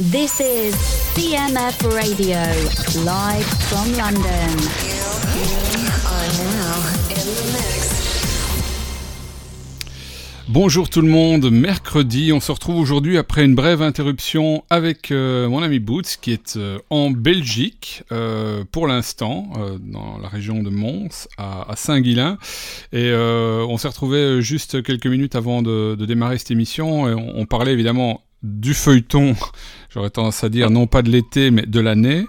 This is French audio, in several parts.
This is CMF Radio, live from London. Bonjour tout le monde, mercredi, on se retrouve aujourd'hui après une brève interruption avec euh, mon ami Boots qui est euh, en Belgique euh, pour l'instant, dans la région de Mons, à, Saint-Guilain. Et on s'est retrouvé juste quelques minutes avant de, démarrer cette émission et on, parlait évidemment du feuilleton, j'aurais tendance à dire non pas de l'été mais de l'année,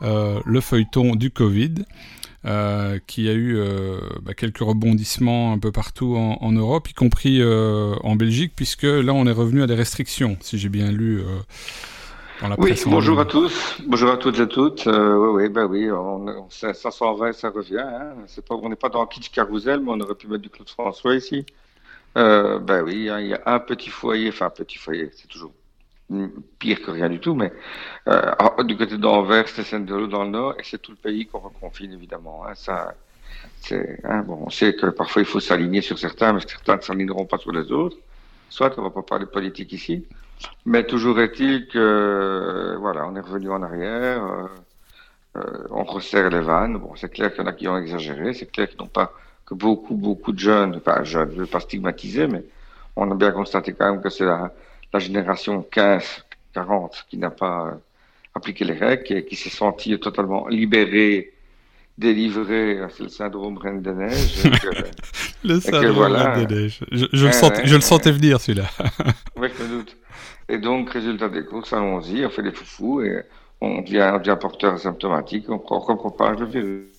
le feuilleton du Covid. Euh, qui a eu euh, bah, quelques rebondissements un peu partout en, Europe, y compris euh, en Belgique, puisque là on est revenu à des restrictions, si j'ai bien lu. Dans la oui, bonjour à tous, bonjour à toutes et à toutes. oui, oui, bah oui, on, ça, ça s'en va et ça revient. Hein. Pas, on n'est pas dans kitsch carousel, mais on aurait pu mettre du Claude François ici. Ben oui, hein, il y a un petit foyer, enfin un petit foyer, c'est toujours pire que rien du tout, mais euh, du côté d'Anvers, c'est Saint-Denis dans le nord, et c'est tout le pays qu'on reconfine évidemment. Hein, ça, c'est, hein, bon, on sait que parfois il faut s'aligner sur certains, mais certains ne s'aligneront pas sur les autres. Soit on va pas parler politique ici, mais toujours est-il que voilà, on est revenu en arrière, euh, euh, on resserre les vannes. Bon, c'est clair qu'il y en a qui ont exagéré, c'est clair qu'ils n'ont pas que beaucoup, beaucoup de jeunes, enfin je ne veux pas stigmatiser, mais on a bien constaté quand même que c'est la la génération 15-40 qui n'a pas euh, appliqué les règles, et qui s'est sentie totalement libérée, délivrée, c'est le syndrome Reine des Neiges. le syndrome Reine des Neiges. Je, le, sentais, je le sentais venir celui-là. oui, je me doute. Et donc, résultat des courses, allons-y, on fait des foufous et on devient, on devient porteur asymptomatique, on, on propage le virus.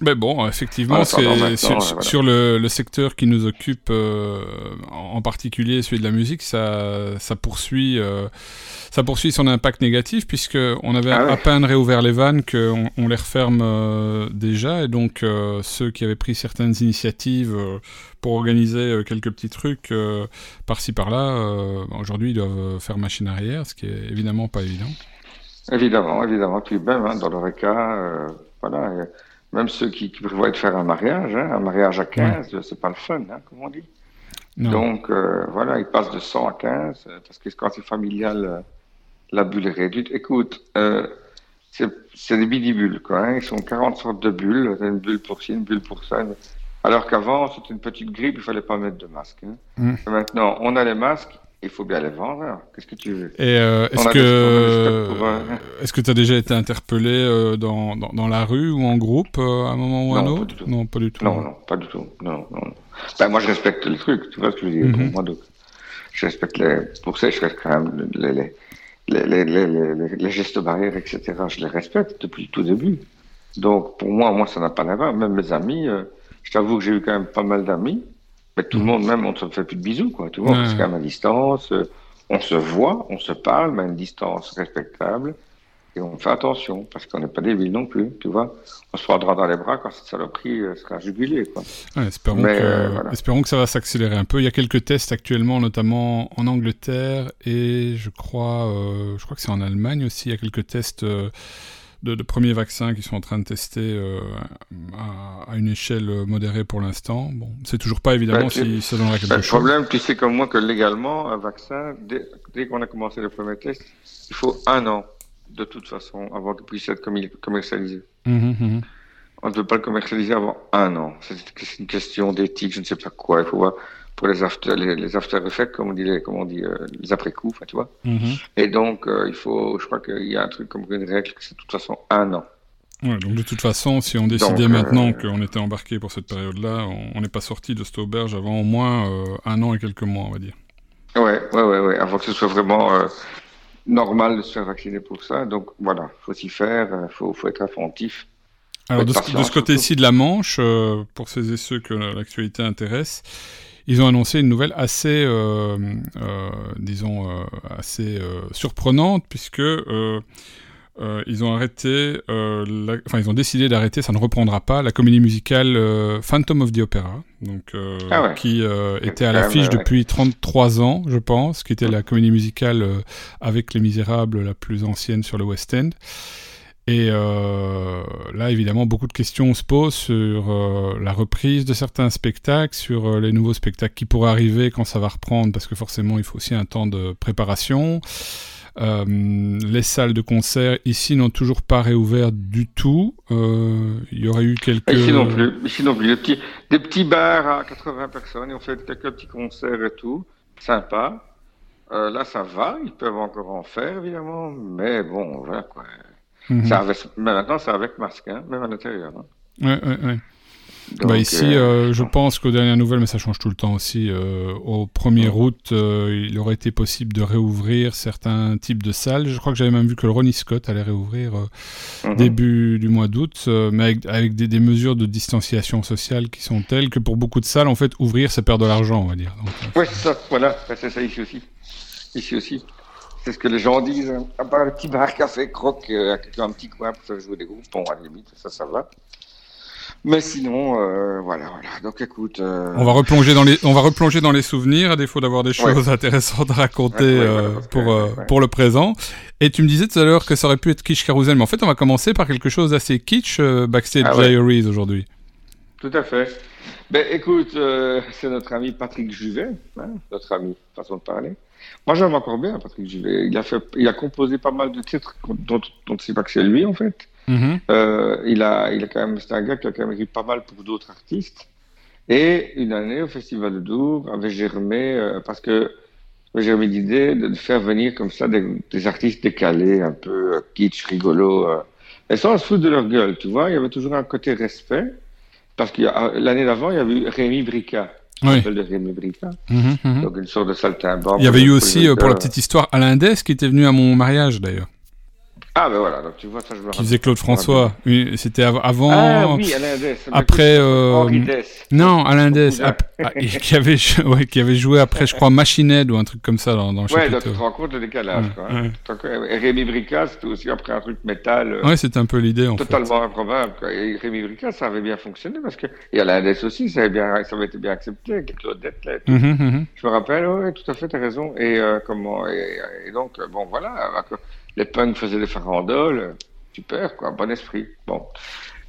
Mais bon, effectivement, c'est sur, le, le, secteur qui nous occupe, euh, en particulier celui de la musique, ça, ça poursuit, euh, ça poursuit son impact négatif puisque on avait ah à peine réouvert les vannes qu'on on les referme euh, déjà et donc ceux qui avaient pris certaines initiatives pour organiser quelques petits trucs par-ci par-là, aujourd'hui ils doivent faire machine arrière, ce qui est évidemment pas évident. Évidemment, évidemment. Puis même hein, dans le cas, voilà. Même ceux qui, prévoient de faire un mariage, hein, un mariage à 15, c'est pas le fun, hein, comme on dit. Donc, euh, voilà, ils passent de 100 à 15, euh, parce que quand c'est familial, euh, la bulle est réduite. Écoute, c'est des bidibules, quoi. Hein. Ils sont 40 sortes de bulles. Une bulle pour ci, une bulle pour ça. Alors qu'avant, c'était une petite grippe, il fallait pas mettre de masque. Hein. Mm. Maintenant, on a les masques, il faut bien les vendre. Hein. Qu'est-ce que tu veux? Et euh, est-ce que est-ce que tu as déjà été interpellé euh, dans, dans, dans, la rue ou en groupe euh, à un moment ou à un autre? Non, pas du tout. Non, non, pas du tout. Non, non. Ben, moi, je respecte les trucs. Tu vois ce que je veux dire mhm. Moi, donc, je respecte les. Pour ça, je respecte quand même les, les, les, les, les gestes barrières, etc. Je les respecte depuis le tout début. Donc, pour moi, moi, ça n'a pas d'importance. Même mes amis, je t'avoue que j'ai eu quand même pas mal d'amis tout le monde, même, on ne se fait plus de bisous, quoi. Tout le monde, quand même à distance. Euh, on se voit, on se parle, mais à une distance respectable. Et on fait attention, parce qu'on n'est pas débile non plus, tu vois. On se prendra dans les bras quand cette saloperie euh, sera jugulée, quoi. espérons, que, euh, espérons que ça va s'accélérer un peu. Il y a quelques tests actuellement, notamment en Angleterre et je crois, je crois que c'est en Allemagne aussi. Il y a quelques tests de, premiers vaccins qui sont en train de tester euh, à, une échelle modérée pour l'instant. Bon, c'est toujours pas évidemment bah, si ça donnera quelque bah, chose. Le problème, tu sais comme moi que légalement, un vaccin, dès, qu'on a commencé le premier test, il faut un an de toute façon avant qu'il puisse être commercialisé. Mmh, mmh. On ne peut pas le commercialiser avant un an. C'est une question d'éthique, je ne sais pas quoi. Il faut voir pour les after, les, after effects, comme on dit, les, comme on dit, euh, les après-coups, tu vois. Mhm. Et donc, euh, il faut, je crois qu'il y a un truc comme une règle, c'est de toute façon un an. Ouais, donc de toute façon, si on décidait euh, maintenant qu'on était embarqué pour cette période-là, on n'est pas sorti de cette auberge avant au moins un an et quelques mois, on va dire. Ouais, ouais, ouais, ouais, avant que ce soit vraiment normal de se faire vacciner pour ça. Donc voilà, faut s'y faire, faut, faut être attentif. Alors de, de, ce côté-ci de la Manche, pour ceux et ceux que l'actualité intéresse, ils ont annoncé une nouvelle assez, euh, euh, disons, euh, assez surprenante, puisque ils ont arrêté, enfin ils ont décidé d'arrêter, ça ne reprendra pas, la comédie musicale Phantom of the Opera, donc ah qui était à l'affiche depuis 33 ans, je pense, qui était la comédie musicale avec Les Misérables la plus ancienne sur le West End. Et euh, là, évidemment, beaucoup de questions se posent sur euh, la reprise de certains spectacles, sur euh, les nouveaux spectacles qui pourraient arriver quand ça va reprendre, parce que forcément, il faut aussi un temps de préparation. Les salles de concert ici n'ont toujours pas réouvert du tout. Il y aurait eu quelques. Ici non plus. Ici non plus. Des petits, bars à 80 personnes. Ils ont fait quelques petits concerts et tout. Sympa. Là, ça va. Ils peuvent encore en faire, évidemment. Mais bon, voilà quoi. Mhm. ça mais maintenant, c'est avec masque, hein, même à l'intérieur. Hein. Ouais, ouais, ouais. bah ici, euh, euh, je pense qu'aux dernières nouvelles, mais ça change tout le temps aussi, euh, au 1er août, il aurait été possible de réouvrir certains types de salles. Je crois que j'avais même vu que le Ronnie Scott allait réouvrir mhm. début du mois d'août, mais avec, des, des, mesures de distanciation sociale qui sont telles que pour beaucoup de salles, en fait, ouvrir, ça perd de l'argent, on va dire. Oui, c'est ça, voilà, c'est ça ici aussi. Ici aussi. C'est ce que les gens disent. À part le petit bar café, croque, euh, un petit coin pour faire jouer des groupes, bon, à la limite, ça, ça va. Mais sinon, euh, voilà, voilà. Donc écoute. Euh, on va replonger dans les, on va replonger dans les souvenirs à défaut d'avoir des choses intéressantes à raconter pour pour le présent. Et tu me disais tout à l'heure que ça aurait pu être kitsch carousel, mais en fait, on va commencer par quelque chose d'assez kitsch backstage ah diaries aujourd'hui. Tout à fait. Ben écoute, c'est notre ami Patrick Juvet, hein, notre ami, façon de parler. Moi, j'aime encore bien Patrick Juvet. Il a, fait, il a composé pas mal de titres dont, dont c'est pas que c'est lui, en fait. Mm-hmm. euh, il, a, il a quand même, c'est un gars qui a quand même écrit pas mal pour d'autres artistes. Et une année, au Festival de Dour, avait germé, euh, parce que germé l'idée de, faire venir comme ça des, artistes décalés, un peu euh, kitsch, rigolo, euh, et sans se foutre de leur gueule, tu vois. Il y avait toujours un côté respect, parce que l'année d'avant, il y avait eu Rémi Brica oui. Mhm, mhm. Donc une sorte de saltimbanque. Il y avait eu aussi, euh, pour la petite histoire, Alain Dess qui était venu à mon mariage d'ailleurs. Ah ben voilà, donc tu vois ça je me Qui faisait Claude François. C'était avant. Ah oui, Alain Dess. Après. Euh... Non, Alain Dess. Ah, qui avait, ouais, qui avait joué après, je crois, Machined ou un truc comme ça dans, dans le Ouais, donc tu te rends compte le décalage. quoi. Et Rémi Brica, c'était aussi après un truc métal. Euh, ouais, c'était un peu l'idée en totalement fait. Totalement improbable. Quoi. Et Rémi Brica, ça avait bien fonctionné parce que et Alain Dess aussi, ça avait bien, ça avait été bien accepté avec Claude Dette. Là, mm -hmm, Je me rappelle, ouais, tout à fait, t'as raison. Et euh, comment et, et, donc bon voilà les punks faisaient des farandoles, super, quoi, bon esprit. Bon.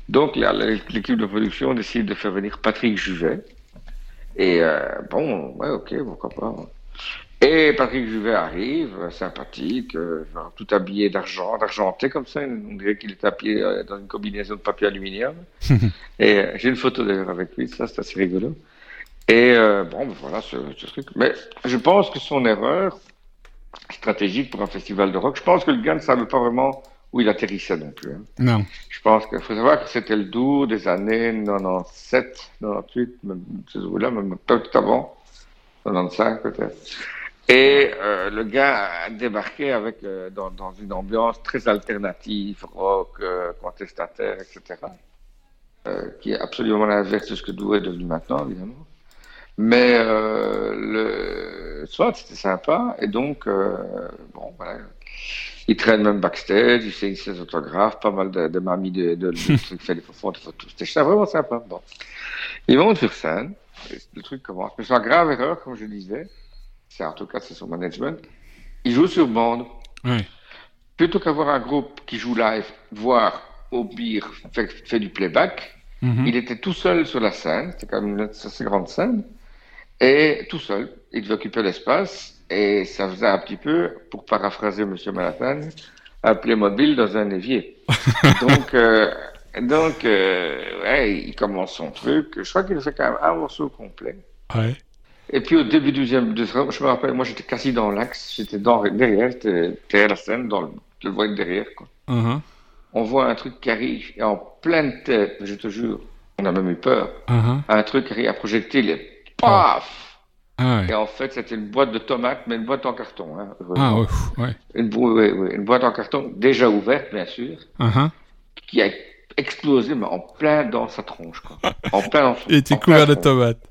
Donc, l'équipe de production décide de faire venir Patrick Juvet. Et euh, bon, ouais, ok, pourquoi pas. Et Patrick Juvet arrive, sympathique, euh, tout habillé d'argent, d'argenté comme ça. On dirait qu'il est habillé euh, dans une combinaison de papier aluminium. et j'ai une photo d'ailleurs avec lui, ça c'est assez rigolo. Et bon, voilà ce, ce, truc. Mais je pense que son erreur, stratégique pour un festival de rock. Je pense que le gars ne savait pas vraiment où il atterrissait non plus. Hein. Non. Je pense qu'il faut savoir que c'était le doux des années 97, 98, même ces là même peut-être avant, 95 peut-être. Et euh, le gars a débarqué avec, euh, dans, dans, une ambiance très alternative, rock, euh, contestataire, etc. Qui est absolument l'inverse de ce que Doux est devenu maintenant, évidemment. Mais euh, le soit c'était sympa et donc euh, bon voilà. Il traîne même backstage, il fait ses autographes, pas mal de, de mamies de, de, de trucs fait des photos, C'était vraiment sympa. Bon. Ils montent sur scène, le truc commence. Mais c'est une grave erreur, comme je disais. C'est en tout cas c'est son management. Il joue sur bande. Oui. Plutôt qu'avoir un groupe qui joue live, voire au pire fait, fait du playback, mm-hmm. il était tout seul sur la scène. C'était quand même une assez grande scène. Et tout seul, il devait occuper l'espace et ça faisait un petit peu, pour paraphraser M. Manhattan, un Playmobil dans un évier. donc, euh, donc euh, ouais, il commence son truc. Je crois qu'il fait quand même un morceau complet. Ouais. Et puis au début du deuxième, je me rappelle, moi j'étais quasi dans l'axe, j'étais derrière, j'étais derrière la scène, dans le, je le voyais derrière. Quoi. Uh-huh. On voit un truc qui arrive et en pleine tête, je te jure, on a même eu peur. Uh-huh. Un truc qui arrive à projecter Paf ah Et en fait, c'était une boîte de tomates, mais une boîte en carton. Hein, ah ouais, ouais. Une, une, boîte en carton, déjà ouverte, bien sûr, uh-huh. qui a explosé, mais en plein dans sa tronche. Quoi. en plein dans son, Il était couvert de tomates.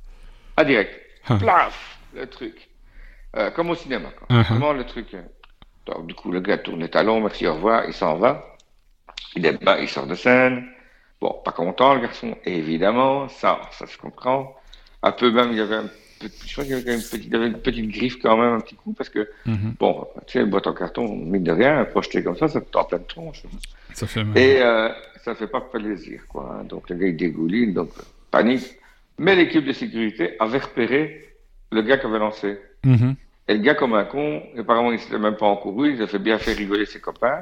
Ah, direct. Huh. Plaf Le truc. Euh, comme au cinéma. Quoi. Uh -huh. Comment le truc. Euh, donc, du coup, le gars tourne les talons, merci, au revoir, il s'en va. Il est bas, il sort de scène. Bon, pas content, le garçon, évidemment, ça, ça se comprend un peu même, il y avait un petit, je crois qu'il y avait une petite, une griffe quand même, un petit coup, parce que, mm -hmm. bon, tu sais, une boîte en carton, mine de rien, projeté comme ça, ça te tend plein de tronche. Ça fait mal. Et euh, ça fait pas plaisir, quoi. Hein. Donc le gars, il dégouline, donc panique. Mais l'équipe de sécurité avait repéré le gars qui avait lancé. Mm -hmm. Et le gars, comme un con, apparemment, il s'était même pas encouru, il a fait bien fait rigoler ses copains.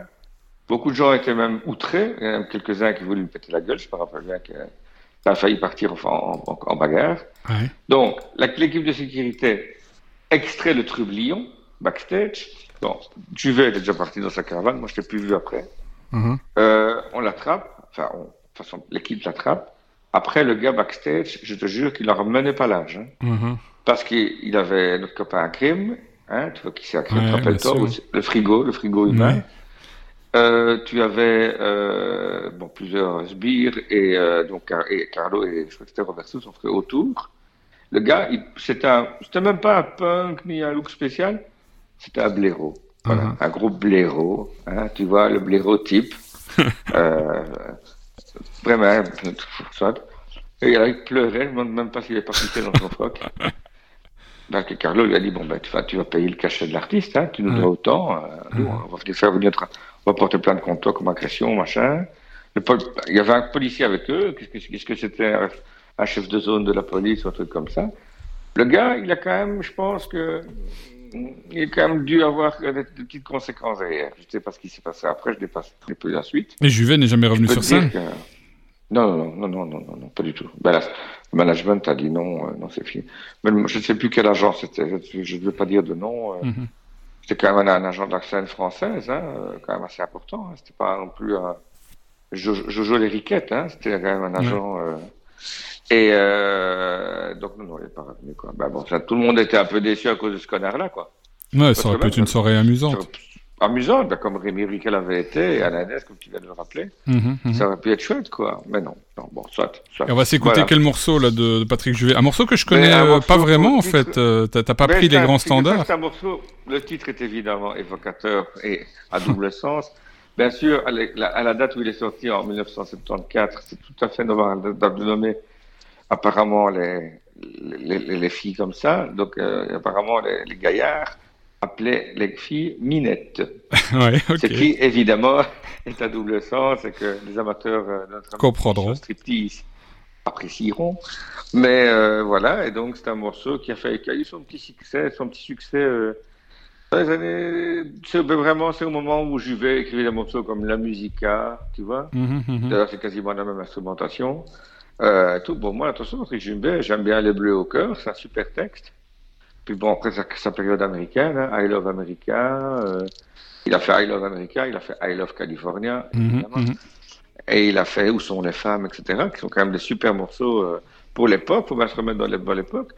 Beaucoup de gens étaient même outrés, il y en a même quelques-uns qui voulaient lui péter la gueule, je me rappelle bien que ça a failli partir en, en, bagarre. Donc, l'équipe de sécurité extrait le trublion, backstage. Bon, Juvet était déjà parti dans sa caravane, moi je l'ai plus vu après. Mm-hmm. Euh, on l'attrape, enfin, de toute façon, l'équipe l'attrape. Après, le gars backstage, je te jure qu'il n'en remenait pas l'âge. Hein. Mm-hmm. Parce qu'il avait notre copain à crime, hein, tu vois qui c'est à crime, le frigo, le frigo humain. Euh, tu avais euh, bon, plusieurs sbires et, euh, donc, et Carlo et que c'était Roberto sont fait autour. Le gars, c'était même pas un punk ni un look spécial, c'était un blaireau. Voilà, uh-huh. un gros blaireau, hein, tu vois, le blaireau type. euh, vraiment, soit. Et il pleurait, je ne même pas s'il est parti dans son froc. Donc Carlo lui a dit bon ben tu vas tu vas payer le cachet de l'artiste, hein, tu nous dois autant, euh, nous, on va faire venir, va porter plainte contre toi comme agression machin. Le, il y avait un policier avec eux, qu'est-ce que c'était un, chef de zone de la police ou un truc comme ça. Le gars, il a quand même, je pense que il a quand même dû avoir des, petites conséquences derrière. Je ne sais pas ce qui s'est passé après, je n'ai pas, plus la suite. Et Juvet n'est jamais revenu sur scène. Non, non, non, non, non, non, non, pas du tout. Ben, le management a dit non, euh, non, c'est fini. Mais je ne sais plus quel agent c'était, je ne veux pas dire de nom. Euh, mhm. C'était quand même un, agent de la scène française, hein, euh, quand même assez important. Hein. C'était pas non plus un Jojo, Jojo Lériquette, hein, c'était quand même un agent. Et donc, non, non, il n'est pas revenu. Quoi. Ben, bon, ça, tout le monde était un peu déçu à cause de ce connard-là. Quoi. Ouais, ça aurait pu être une soirée amusante amusante, ben, comme Rémi Riquel avait été, et Alain comme tu viens de le rappeler. Mhm, mhm. Ça aurait pu être chouette, quoi. Mais non, non bon, soit. on va s'écouter quel morceau là de, Patrick Juvet? Un morceau que je connais euh, pas vraiment, en fait. Euh, t'as pas pris les grands standards. Un morceau, le titre est évidemment évocateur et à double sens. Bien sûr, à la, date où il est sorti en 1974, c'est tout à fait normal de, nommer apparemment les, les, les, filles comme ça. Donc, euh, apparemment, les gaillards appelait les filles minettes. ouais, Ce qui, évidemment, est à double sens et que les amateurs euh, de comprendront. striptease apprécieront. Mais euh, voilà, et donc c'est un morceau qui a, fait, qui a eu son petit succès, son petit succès euh, dans les années. C'est vraiment c'est au moment où Juvet écrivait des morceaux comme La Musica, tu vois. Mhm, mhm. D'ailleurs, c'est quasiment la même instrumentation. tout. Bon, moi, attention, Juvet, j'aime bien Les Bleus au cœur, c'est un super texte. Puis bon, après sa, période américaine, hein, I Love America, euh, il a fait I Love America, il a fait I Love California, mhm, évidemment. Mhm. Et il a fait Où sont les femmes, etc., qui sont quand même des super morceaux euh, pour l'époque, pour bien se remettre dans l'époque.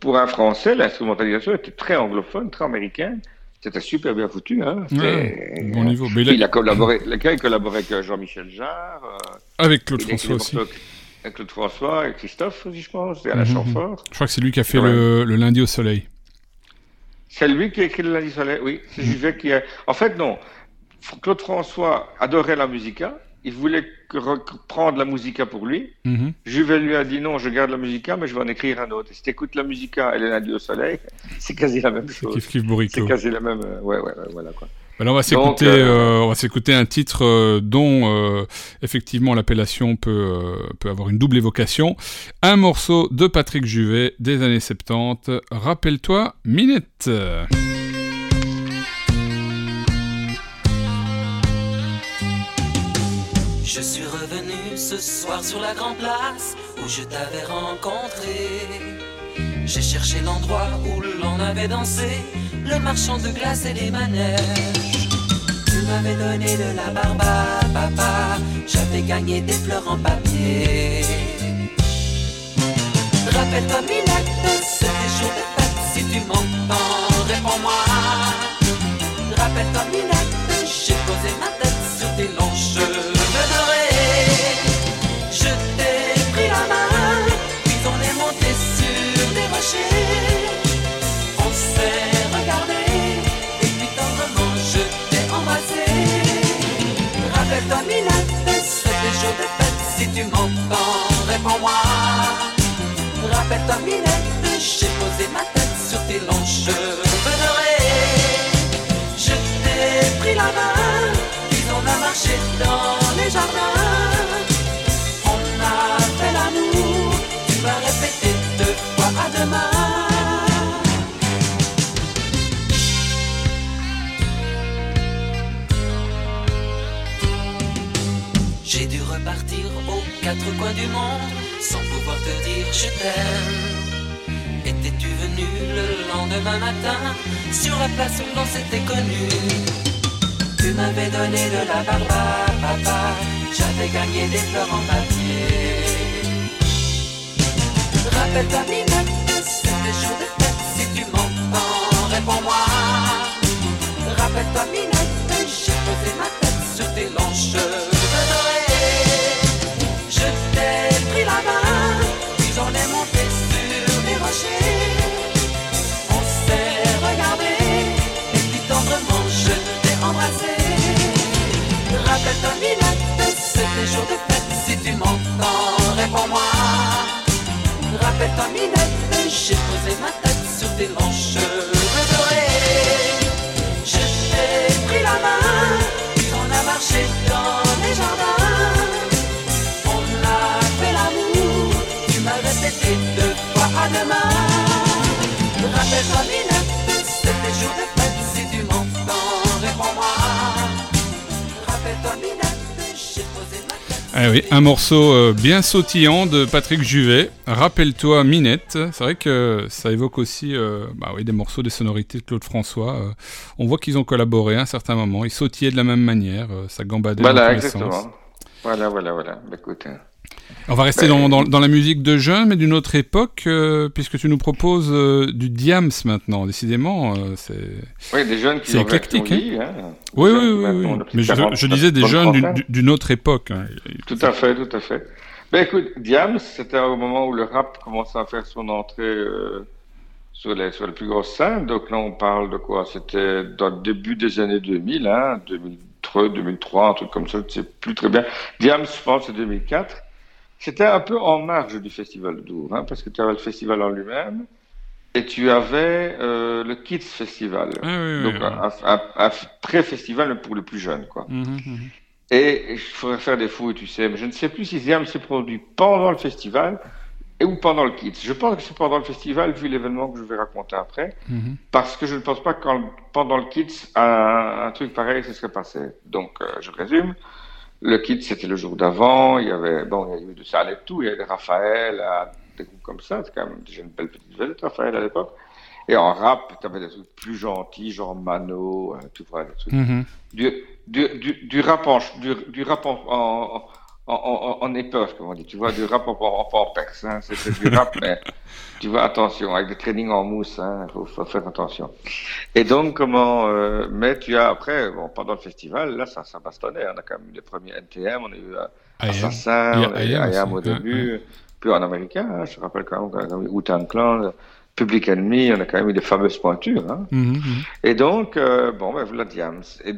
Pour un Français, l'instrumentalisation était très anglophone, très américaine. C'était super bien foutu. Hein. bon niveau. Mais il, a collaboré, le gars, il collaboré avec Jean-Michel Jarre. Euh, avec Claude François aussi avec Claude François et Christophe aussi, je pense, et Alain mhm. Chamfort. Je crois que c'est lui qui a fait le, lundi au soleil. C'est lui qui a écrit le lundi au soleil, oui. C'est Juvet qui a... En fait, non. Claude François adorait la musica. Il voulait reprendre la musica pour lui. Mm Juvet lui a dit non, je garde la musica, mais je vais en écrire un autre. si tu écoutes la musica et le lundi au soleil, c'est quasi la même chose. C'est quasi la même. Euh, ouais, ouais, ouais, voilà quoi. Euh, on va s'écouter, euh, on va s'écouter un titre euh, dont effectivement l'appellation peut peut avoir une double évocation. Un morceau de Patrick Juvet des années 70. Rappelle-toi, Minette. Je suis revenu ce soir sur la grande place où je t'avais rencontré. J'ai cherché l'endroit où l'on avait dansé, le marchand de glace et les manèges. Tu m'avais donné de la barbe à papa, j'avais gagné des fleurs en papier. Rappelle-toi, Minette, c'était jour de fête, si tu m'entends, réponds-moi. Rappelle-toi, Minette, j'ai posé ma tête sur tes longs cheveux tu m'entends, réponds-moi. Rappelle-toi, Minette, j'ai posé ma tête sur tes longs cheveux dorés. Je t'ai pris la main, puis on a marché dans les jardins. On a fait l'amour, tu vas répéter deux fois à demain. Quatre coins du monde sans pouvoir te dire je t'aime. Étais-tu venu le lendemain matin sur la place où l'on s'était connu Tu m'avais donné de la barbe papa, j'avais gagné des fleurs en papier. Rappelle-toi, Minette, c'était jour de fête, si tu m'entends, réponds-moi. Rappelle-toi, Minette, j'ai posé ma tête sur tes longs cheveux si tu m'entends, réponds-moi. Rappelle-toi, Minette, j'ai posé ma tête sur tes longs cheveux dorés. Je t'ai pris la main, on a marché dans les jardins. On a fait l'amour, tu m'as répété deux fois à demain. Rappelle-toi, Minette, Ah oui, un morceau euh, bien sautillant de Patrick Juvet. Rappelle-toi Minette. C'est vrai que ça évoque aussi euh, bah oui, des morceaux, des sonorités de Claude François. Euh, on voit qu'ils ont collaboré à un certain moment. Ils sautillaient de la même manière. euh, ça gambadait Voilà, dans tous les exactement. sens. Voilà, voilà, voilà. Bah, écoute. On va rester dans, dans- dans la musique de jeunes, mais d'une autre époque, euh, puisque tu nous proposes euh, du Diams maintenant. Décidément, euh, c'est... oui, des jeunes qui C'est éclectique, réactionné, hein. Oui, oui, oui, Mais je, 40, je disais des jeunes d'une- autre époque. hein. Tout à fait, tout à fait. Ben écoute, Diams, c'était au moment où le rap commençait à faire son entrée sur, les, sur les plus grosses scènes. Donc là, on parle de quoi? C'était dans le début des années 2000, hein, 2003, 2003, un truc comme ça, je sais plus très bien. Diams, je pense, c'est 2004. C'était un peu en marge du festival de Dour, hein, parce que tu avais le festival en lui-même et tu avais euh, le Kids Festival. Ah, oui, oui, Donc oui. un, un- un pré-festival pour les plus jeunes, quoi. Mhm, mhm. Et il faudrait faire des fouilles, tu sais, mais je ne sais plus si Ziam s'est produit pendant le festival et ou pendant le Kids. Je pense que c'est pendant le festival, vu l'événement que je vais raconter après, Mhm. parce que je ne pense pas que pendant le Kids, un, un truc pareil se serait passé. Donc, euh, je résume. Le Kids, c'était le jour d'avant, il y avait, bon, il y a eu de ça et tout, il y avait Raphaël, euh, des groupes comme ça, c'est quand même déjà une belle petite vedette, Raphaël, à l'époque. Et en rap, tu avais des trucs plus gentils, genre Mano, euh, tu vois, des trucs Mhm. du, du, du, du rap en, du, du rap en, en, en, en, en épeure, comme on dit, tu vois, du rap en, en, en hein. c'est c'est du rap, mais tu vois, attention, avec des trainings en mousse, hein, faut, faut faire attention. Et donc, comment, euh, mais tu as après, bon, pendant le festival, là, ça, ça bastonnait, on a quand même eu les premiers NTM, on a eu euh, Am. Assassin, Il y a on a eu I Am I Am au début, puis en américain, hein, je rappelle quand même, quand même Wu-Tang Clan, Public Enemy, on a quand même eu des fameuses pointures, hein. Mhm, mhm. Et donc, euh, bon, ben voilà Diams. Et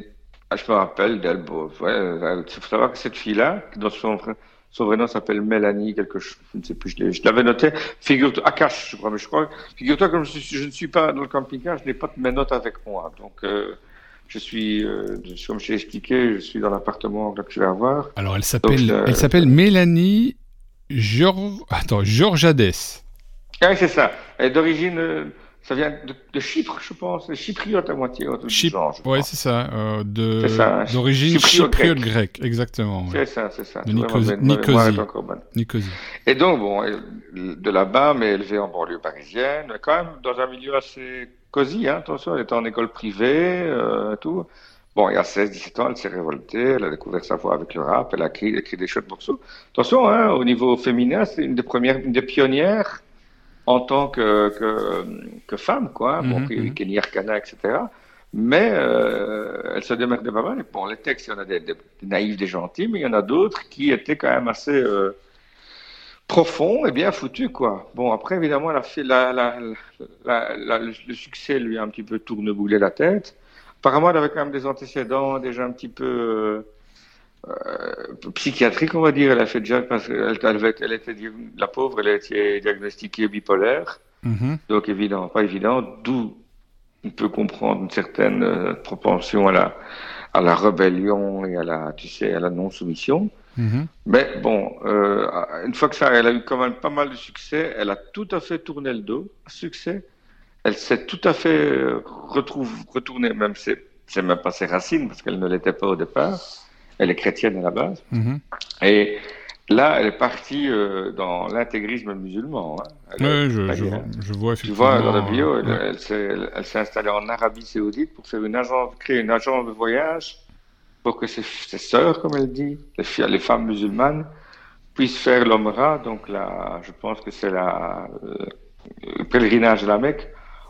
ah, je me rappelle d'elle, bon, ouais, euh, il faut savoir que cette fille-là, dont son, vrai- son vrai nom s'appelle Mélanie, quelque chose, je ne sais plus, je l'ai- je l'avais noté, figure-toi, Akash, je crois, mais je crois, figure-toi, comme je, suis- je ne suis pas dans le camping-car, je n'ai pas mes notes avec moi. Donc, euh, je suis, euh, je- comme je t'ai expliqué, je suis dans l'appartement que tu vas voir. Alors, elle s'appelle, euh, elle s'appelle Mélanie Geor... Attends, Georgiades. Ah, oui, c'est ça. Et d'origine, euh, ça vient de, de Chypre, je pense, chypriote à moitié, un truc du Chyp- genre, je Ouais, crois. c'est ça. euh, de... Hein. D'origine Chypriote chypriote grec. grecque, exactement. ouais. C'est ça, c'est ça. De Nicosie- Nicosie. Et donc, bon, de là-bas, mais élevée en banlieue parisienne, quand même dans un milieu assez cosy, hein, attention, elle était en école privée, euh, tout. Bon, il y a 16-17 ans, elle s'est révoltée, elle a découvert sa voix avec le rap, elle a écrit, écrit des chouettes morceaux. Attention, hein, au niveau féminin, c'est une des premières, une des pionnières en tant que, que, que femme, quoi. Bon, Mhm, a eu mhm. Kenny Arcana, etc. Mais euh, elle se démerdait pas mal. Et bon, les textes, il y en a des, naïfs, des gentils, mais il y en a d'autres qui étaient quand même assez euh, profonds et bien foutus, quoi. Bon, après, évidemment, elle a fait la, la, la, la- le, le succès lui a un petit peu tourneboulé la tête. Apparemment, elle avait quand même des antécédents déjà un petit peu euh, psychiatriques, on va dire. Elle a fait déjà, parce qu'elle elle, était, la pauvre, elle a été diagnostiquée bipolaire. Mhm. Donc évident, pas évident, d'où on peut comprendre une certaine euh, propension à la, à la rébellion et à la, tu sais, à la non-soumission. Mhm. Mais bon, euh, une fois que ça, elle a eu quand même pas mal de succès, elle a tout à fait tourné le dos succès. Elle s'est tout à fait retrouve, retournée, même c'est même pas ses racines parce qu'elle ne l'était pas au départ. Elle est chrétienne à la base. Mhm. Et là, elle est partie euh, dans l'intégrisme musulman. Hein. Oui, je, je, vois effectivement. Tu vois, dans la bio, elle, elle s'est installée en Arabie Saoudite pour faire une agence, créer une agence de voyage pour que ses, ses sœurs, comme elle dit, les, les femmes musulmanes, puissent faire l'Omra, donc la, je pense que c'est la, euh, le pèlerinage à la Mecque,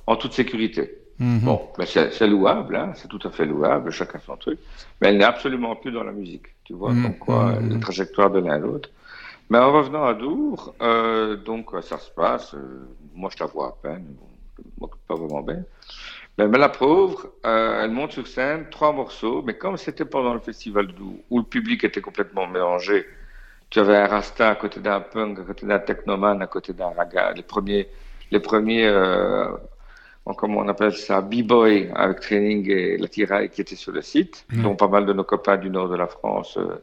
en toute sécurité. Mhm. Bon, mais c'est louable, hein, c'est tout à fait louable, chacun son truc, mais elle n'est absolument plus dans la musique, tu vois, donc quoi, mhm. la trajectoire de l'un à l'autre. Mais en revenant à Dour, euh, donc ça se passe, euh, moi je la vois à peine, je ne m'occupe pas vraiment bien. Mais, la pauvre, euh, elle monte sur scène, trois morceaux, mais comme c'était pendant le festival de Dour, où le public était complètement mélangé, tu avais un rasta à côté d'un punk, à côté d'un technoman, à côté d'un raga, les premiers, les premiers euh, comment on appelle ça, B-Boy avec Training et la tiraille qui étaient sur le site, mm. dont pas mal de nos copains du nord de la France euh,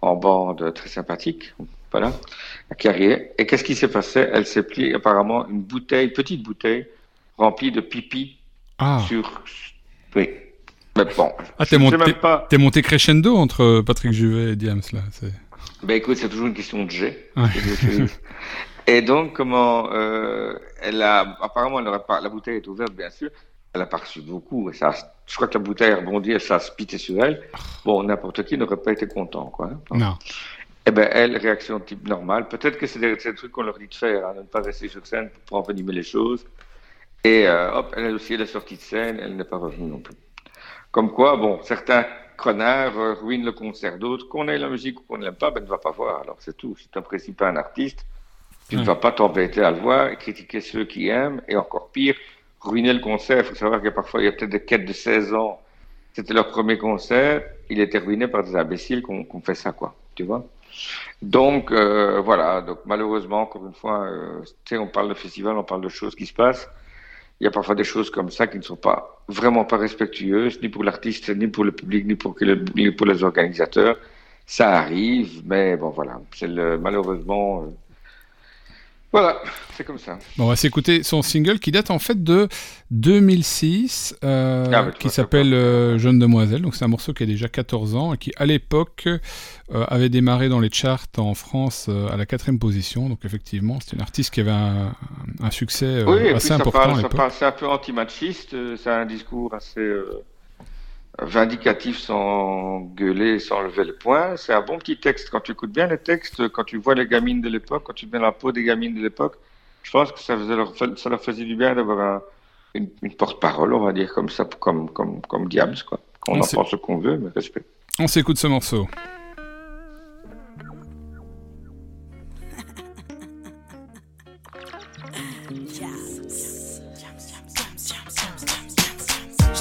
en bande très sympathique. Voilà, la carrière. Et qu'est-ce qui s'est passé? Elle s'est pliée apparemment une bouteille, petite bouteille, remplie de pipi ah. sur. Oui. Mais bon. Ah, t'es monté, pas... monté crescendo entre Patrick Juvet et Diams, là. Ben écoute, c'est toujours une question de jet. Et donc, comment euh, elle a apparemment elle la bouteille est ouverte bien sûr. Elle a pas reçu beaucoup. Et ça, je crois que la bouteille a rebondi et ça a spité sur elle. Bon, n'importe qui n'aurait pas été content, quoi. Hein. Non. Eh ben, elle, réaction type normale. Peut-être que c'est des, des, trucs qu'on leur dit de faire, hein, de ne pas rester sur scène pour envenimer les choses. Et euh, hop, elle aussi, elle est sortie de scène, elle n'est pas revenue non plus. Comme quoi, bon, certains crenards euh, ruinent le concert d'autres. Qu'on ait la musique ou qu'on ne l'aime pas, ben ne va pas voir. Alors c'est tout. Si tu n'apprécies pas un artiste, tu ne vas pas t'embêter à le voir critiquer ceux qui aiment, et encore pire, ruiner le concert. Il faut savoir que parfois, il y a peut-être des quêtes de 16 ans. C'était leur premier concert. Il était ruiné par des imbéciles qu'on fait ça, quoi. Tu vois? Donc, euh, voilà. Donc, malheureusement, encore une fois, euh, on parle de festival, on parle de choses qui se passent. Il y a parfois des choses comme ça qui ne sont pas vraiment pas respectueuses, ni pour l'artiste, ni pour le public, ni pour, ni pour les organisateurs. Ça arrive, mais bon, voilà. C'est malheureusement... Voilà, c'est comme ça. Bon, on va s'écouter son single qui date en fait de 2006, euh, ah, qui s'appelle euh, Jeune Demoiselle. Donc c'est un morceau qui a déjà 14 ans et qui à l'époque euh, avait démarré dans les charts en France à la quatrième position. Donc effectivement, c'est une artiste qui avait un, succès assez important. ça parle, c'est un peu anti-machiste, c'est un discours assez vindicatif sans gueuler, sans lever le poing. C'est un bon petit texte. Quand tu écoutes bien les textes, quand tu vois les gamines de l'époque, quand tu mets la peau des gamines de l'époque, je pense que ça, leur, ça leur faisait du bien d'avoir une, porte-parole, on va dire, comme ça, comme, comme, comme quoi. On, en pense ce qu'on veut, mais respect. On s'écoute ce morceau.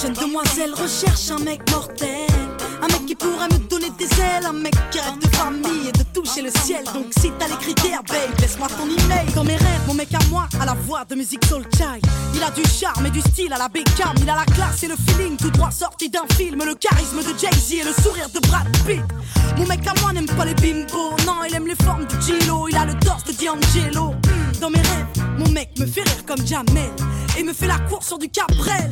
Jeune demoiselle recherche un mec mortel. Un mec qui pourrait me donner des ailes, un mec qui rêve de famille et de toucher le ciel. Donc si t'as les critères, babe, laisse-moi ton email. Dans mes rêves, mon mec à moi, à la voix de musique soul child. Il a du charme et du style à la Beckham. Il a la classe et le feeling, tout droit sorti d'un film. Le charisme de Jay-Z et le sourire de Brad Pitt. Mon mec à moi n'aime pas les bimbos, non, il aime les formes de Gilo. Il a le torse de D'Angelo. Dans mes rêves, mon mec me fait rire comme Jamel et me fait la course sur du Cabrel.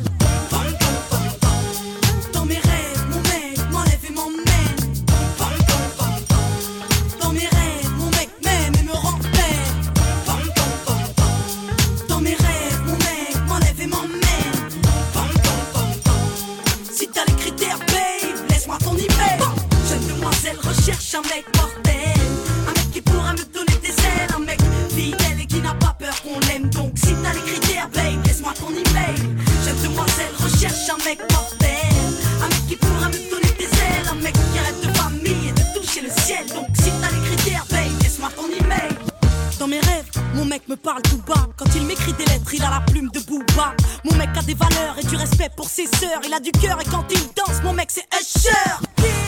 Il a du cœur et quand il danse, mon mec c'est Usher.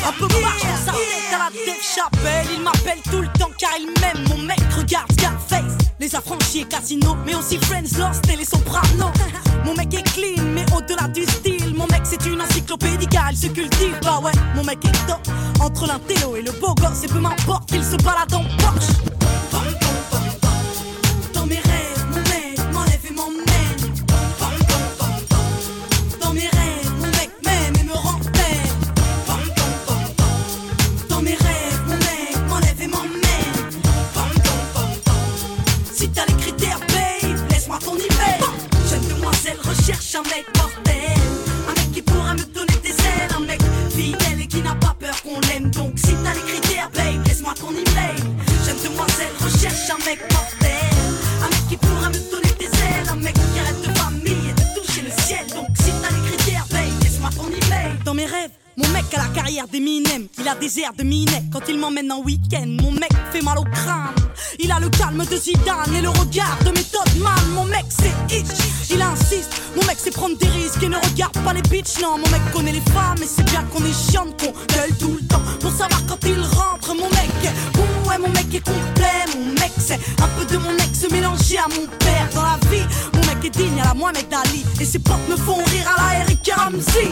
Un peu marche sa tête à la Dave Chappelle. Il m'appelle tout le temps car il m'aime. Mon mec regarde Scarface. Les affranchis et Casino, mais aussi Friends Lost et les Sopranos. Mon mec est clean, mais au-delà du style. Mon mec c'est une encyclopédie car il se cultive. Bah ouais, mon mec est top. Entre l'intello et le beau gosse, et peu m'importe qu'il se balade en Porsche. De Minet quand il m'emmène en week-end. Mon mec fait mal au crâne, il a le calme de Zidane et le regard de méthode man. Mon mec c'est itch, il insiste. Mon mec c'est prendre des risques et ne regarde pas les bitches. Non, mon mec connaît les femmes et c'est bien qu'on est chiant, qu'on gueule tout le temps pour savoir quand il rentre. Mon mec, est ouais, mon mec est complet. Mon mec c'est un peu de mon ex mélangé à mon père dans la vie. Mon mec est digne à la Mohamed Ali et ses potes me font rire à la Eric Ramsey.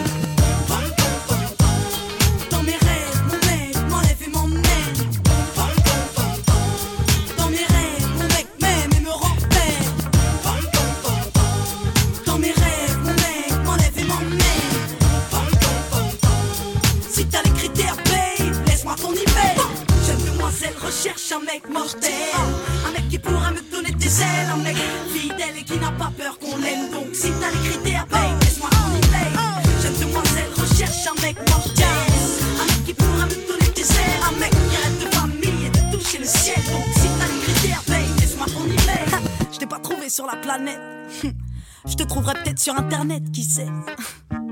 Internet, qui sait?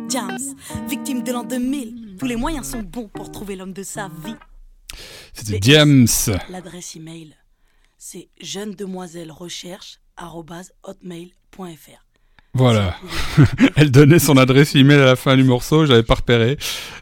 James, victime de l'an 2000. Tous les moyens sont bons pour trouver l'homme de sa vie. C'était James. L'adresse email, c'est jeune demoiselle recherche hotmail.fr. Voilà. Elle donnait son adresse email à la fin du morceau, j'avais pas repéré.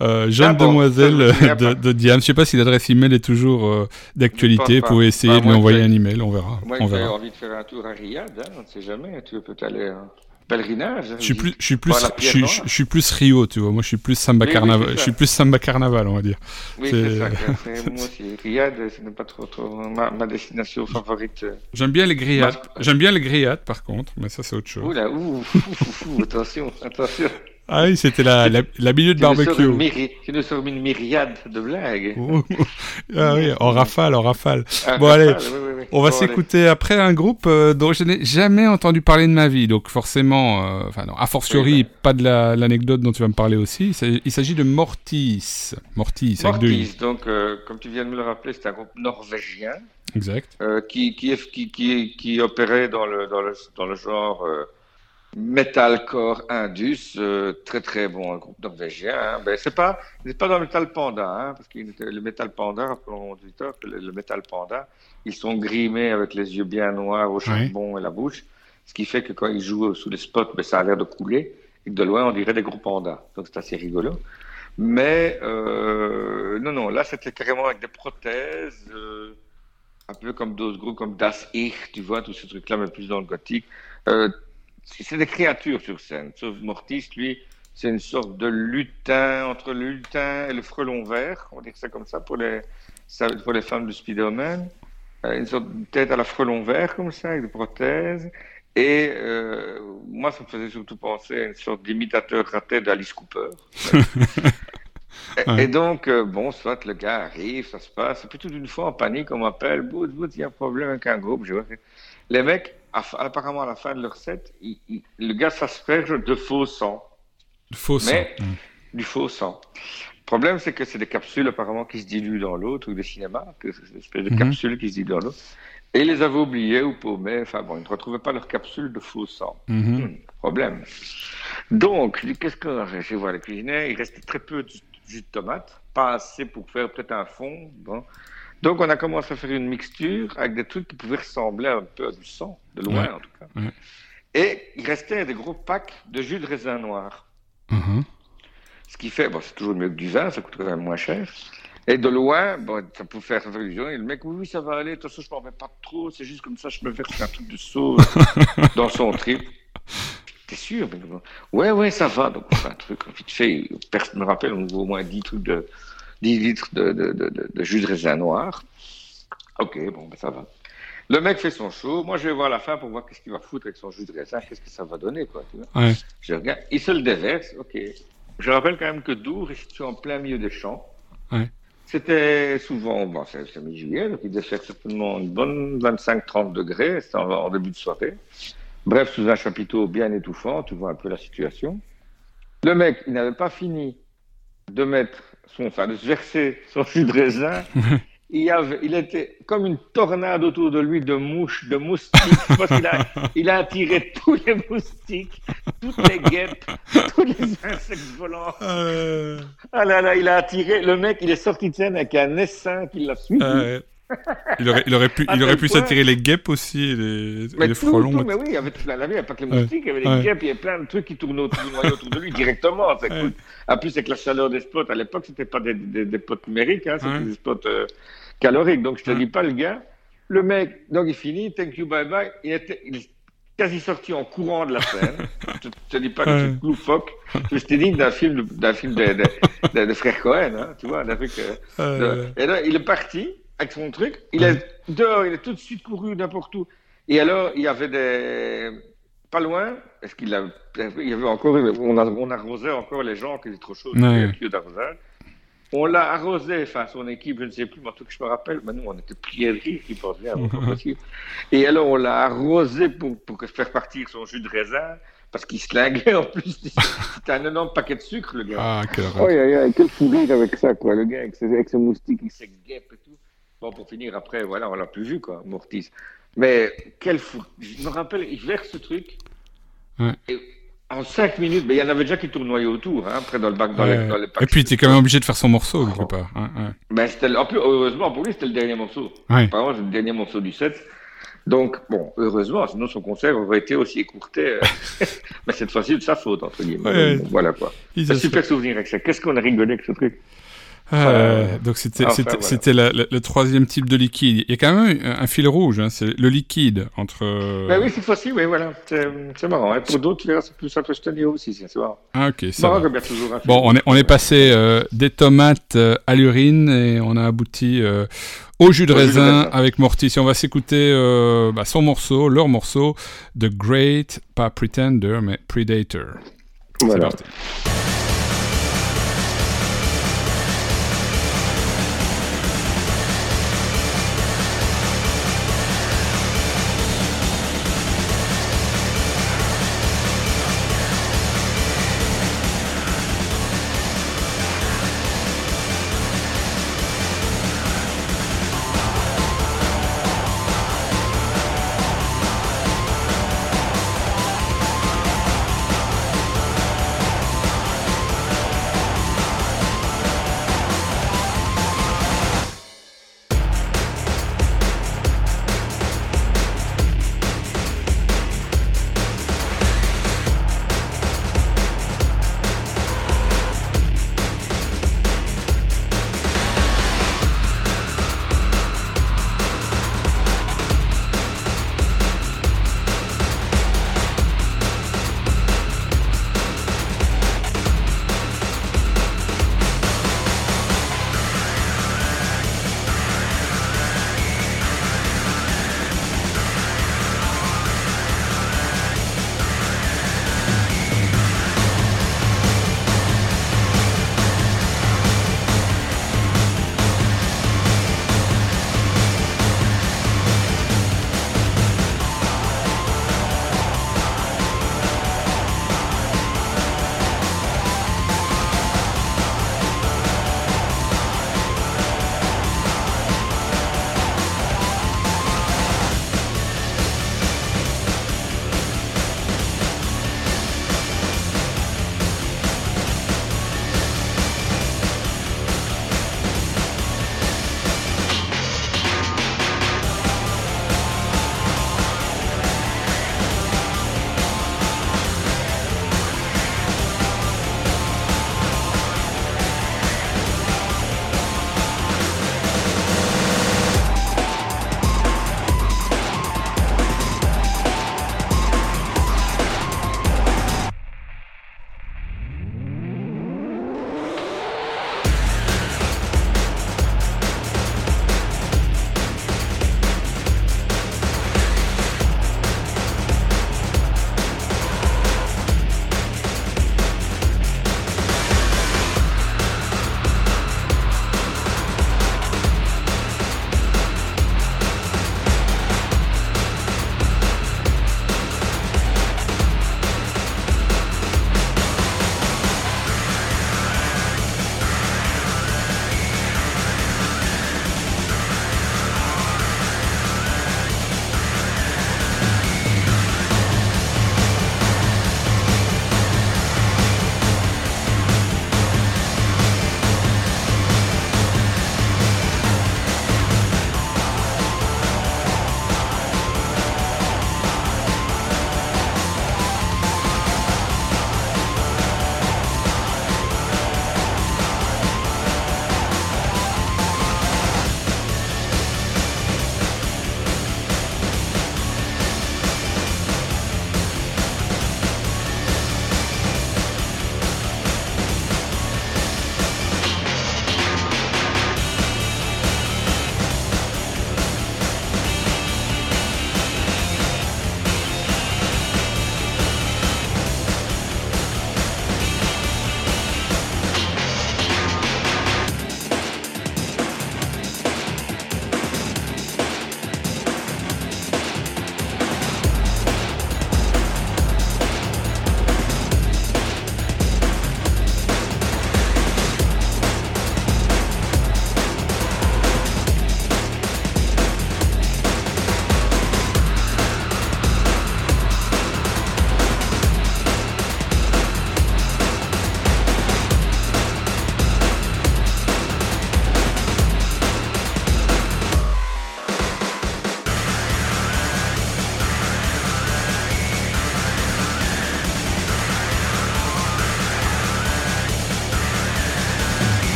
Euh, jeune Ah bon, demoiselle de, de Diane. Je sais pas si l'adresse email est toujours euh, d'actualité. Vous pouvez essayer Bah, de lui envoyer un email, on verra. Moi, on j'ai verra. envie de faire un tour à Riyad, hein, on ne sait jamais. Tu peux aller un pèlerinage. Je suis plus, je suis plus, je suis, Noir. je suis plus Rio, tu vois. Moi, je suis plus samba Oui, oui, carnaval. c'est je suis plus samba carnaval, on va dire. Oui, c'est- ça. Moi aussi, Riyad, ce n'est pas trop, trop ma, ma destination favorite. J'aime bien les grillades. J'aime bien les grillades, par contre, mais ça, c'est autre chose. Oula, ouh, ouh, ouh, attention, attention. Ah oui, c'était la, la, la minute barbecue. myri- nous sors une myriade de blagues. Ah oui, en rafale, en rafale. Ah, Bon, allez, oui, oui, oui. On va Bon, s'écouter après un groupe euh, dont je n'ai jamais entendu parler de ma vie. Donc forcément, euh, enfin non, a fortiori, bah. pas de la- l'anecdote dont tu vas me parler aussi. Il s'agit- de Mortis. Mortis, avec deux i. Mortis, donc, euh, comme tu viens de me le rappeler, c'est un groupe norvégien Exact. qui, qui, est- qui, qui, qui opérait dans le, dans le, dans le genre metalcore indus, euh, très très bon, un groupe norvégien. Hein. Ben, c'est pas, c'est pas dans le metal panda, hein, parce que le metal panda, rappelons le, le metal panda, ils sont grimés avec les yeux bien noirs au charbon et la bouche, ce qui fait que quand ils jouent sous les spots, ben, ça a l'air de couler, et que de loin on dirait des gros pandas. Donc c'est assez rigolo. Mais euh, non, non, là c'était carrément avec des prothèses, euh, un peu comme d'autres groupes comme Das Ich, tu vois, tous ces trucs-là, mais plus dans le gothique. Euh, c'est des créatures sur scène. Sauf Mortis, lui, c'est une sorte de lutin entre le lutin et le frelon vert, on va dire ça comme ça pour les, ça, pour les femmes du Spider-Man. Euh, une sorte de tête à la frelon vert comme ça, avec des prothèses. Et euh, moi, ça me faisait surtout penser à une sorte d'imitateur raté d'Alice Cooper. et, Ouais. et donc, euh, bon, soit le gars arrive, ça se passe. Et puis tout d'une fois, en panique, on m'appelle, bout, bout, il y a un problème avec un groupe. Je Les mecs, apparemment, à la fin de leur set, il- il- le gars s'asperge de faux sang, Faux sang. Mais- Mm. du faux sang. Le problème, c'est que c'est des capsules apparemment qui se diluent dans l'eau, truc de cinéma, que c'est une espèce de Mhm. capsules qui se diluent dans l'eau. Et ils les avaient oubliés ou paumés, enfin bon, ils ne retrouvaient pas leur capsule de faux sang. Mhm. Hmm, problème. Donc, qu'est-ce que je vais voir les cuisiniers Il restait très peu de jus de tomate, pas assez pour faire peut-être un fond. Bon. Donc, on a commencé à faire une mixture avec des trucs qui pouvaient ressembler un peu à du sang, de loin Ouais, en tout cas. ouais. Et il restait des gros packs de jus de raisin noir. Mhm. Ce qui fait, bon, c'est toujours mieux que du vin, ça coûte quand même moins cher. Et de loin, bon, ça peut faire illusion. Et le mec, oui, oui, ça va aller. De toute façon, je m'en vais pas trop. C'est juste comme ça, je me verse un truc de sauce dans son trip. T'es sûr mais. Ouais, ouais, ça va. Donc, on fait un truc vite fait. Personne ne me rappelle, on ouvre au moins 10, trucs de, 10 litres de, de, de, jus de raisin noir. Ok, bon, ben, ça va. Le mec fait son show. Moi, je vais voir la fin pour voir qu'est-ce qu'il va foutre avec son jus de raisin. Qu'est-ce que ça va donner, quoi. Tu vois Ouais. je regarde, il se le déverse, ok. Je rappelle quand même que Dour est situé en plein milieu des champs. Ouais. C'était souvent, bon, c'est mi-juillet, donc il devait faire certainement une bonne 25-30 degrés, c'était en, début de soirée. Bref, sous un chapiteau bien étouffant, tu vois un peu la situation. Le mec, il n'avait pas fini de mettre son, enfin, de se verser son jus de raisin. il, avait, il était comme une tornade autour de lui de mouches, de moustiques. Parce qu'il a, il a attiré tous les moustiques, toutes les guêpes, tous les insectes volants. Euh. Ah là là, il a attiré. Le mec, il est sorti de scène avec un essaim qui l'a suivi. Euh, il aurait, il aurait pu, il aurait pu s'attirer les guêpes aussi, les, mais les frelons. mais oui, il y avait toute la vie, il n'y avait pas que les moustiques, il y avait les guêpes, il y avait plein de trucs qui tournaient autour, autour de lui directement. En En plus, avec la chaleur des spots, à l'époque, c'était pas des, des, des, spots numériques, hein, c'était des spots euh, caloriques. Donc, je te dis pas le gars. Le mec, donc il finit, thank you, bye bye. Il était, il quasi sorti en courant de la scène. je te, te dis pas que c'est loufoque. Je t'ai dit d'un film, d'un film de, de, de, frère Cohen, hein, tu vois, truc. Euh, et là, il est parti avec son truc. Il est dehors, il est tout de suite couru n'importe où. Et alors, il y avait des. Pas loin, est-ce qu'il a... il y avait encore. On, a... on arrosait encore les gens qui étaient trop chauds, ouais. lieu d'arrosage. On l'a arrosé, enfin son équipe, je ne sais plus, mais en tout cas je me rappelle, mais nous on était rire, qui pense bien, Et alors on l'a arrosé pour, pour faire partir son jus de raisin, parce qu'il se linguait en plus. C'était un énorme paquet de sucre, le gars. Ah, quel oh, quel fou rire avec ça, quoi, le gars, avec ses, avec ses moustiques, avec ses guêpes et tout. Bon, pour finir, après, voilà, on l'a plus vu, quoi, Mortis. Mais quel fou. Je me rappelle, il verse ce truc. Et en cinq minutes, mais il y en avait déjà qui tournoyaient autour, hein, après dans le bac, dans, les, dans les Et puis, tu es quand même obligé de faire son morceau, quelque part. Hein, ben, en plus, heureusement, pour lui, c'était le dernier morceau. Apparemment, c'est le dernier morceau du set. Donc, bon, heureusement, sinon son concert aurait été aussi écourté. Euh, mais cette fois-ci, de sa faute, entre guillemets. voilà quoi. Un super souvenir avec ça. Qu'est-ce qu'on a rigolé avec ce truc? Euh, donc c'était c'était le troisième type de liquide. Il y a quand même un, fil rouge, hein, c'est le liquide entre. Ben oui, cette fois-ci, oui, voilà, c'est marrant. Et pour d'autres, c'est plus simple tenir aussi, c'est marrant. Ah ok, ça marrant, va. Toujours un bon, on est on est passé euh, des tomates euh, à l'urine et on a abouti euh, au jus de raisin avec Mortis. on va s'écouter bah, son morceau, leur morceau, The Great, pas Pretender, mais Predator. Voilà. C'est parti.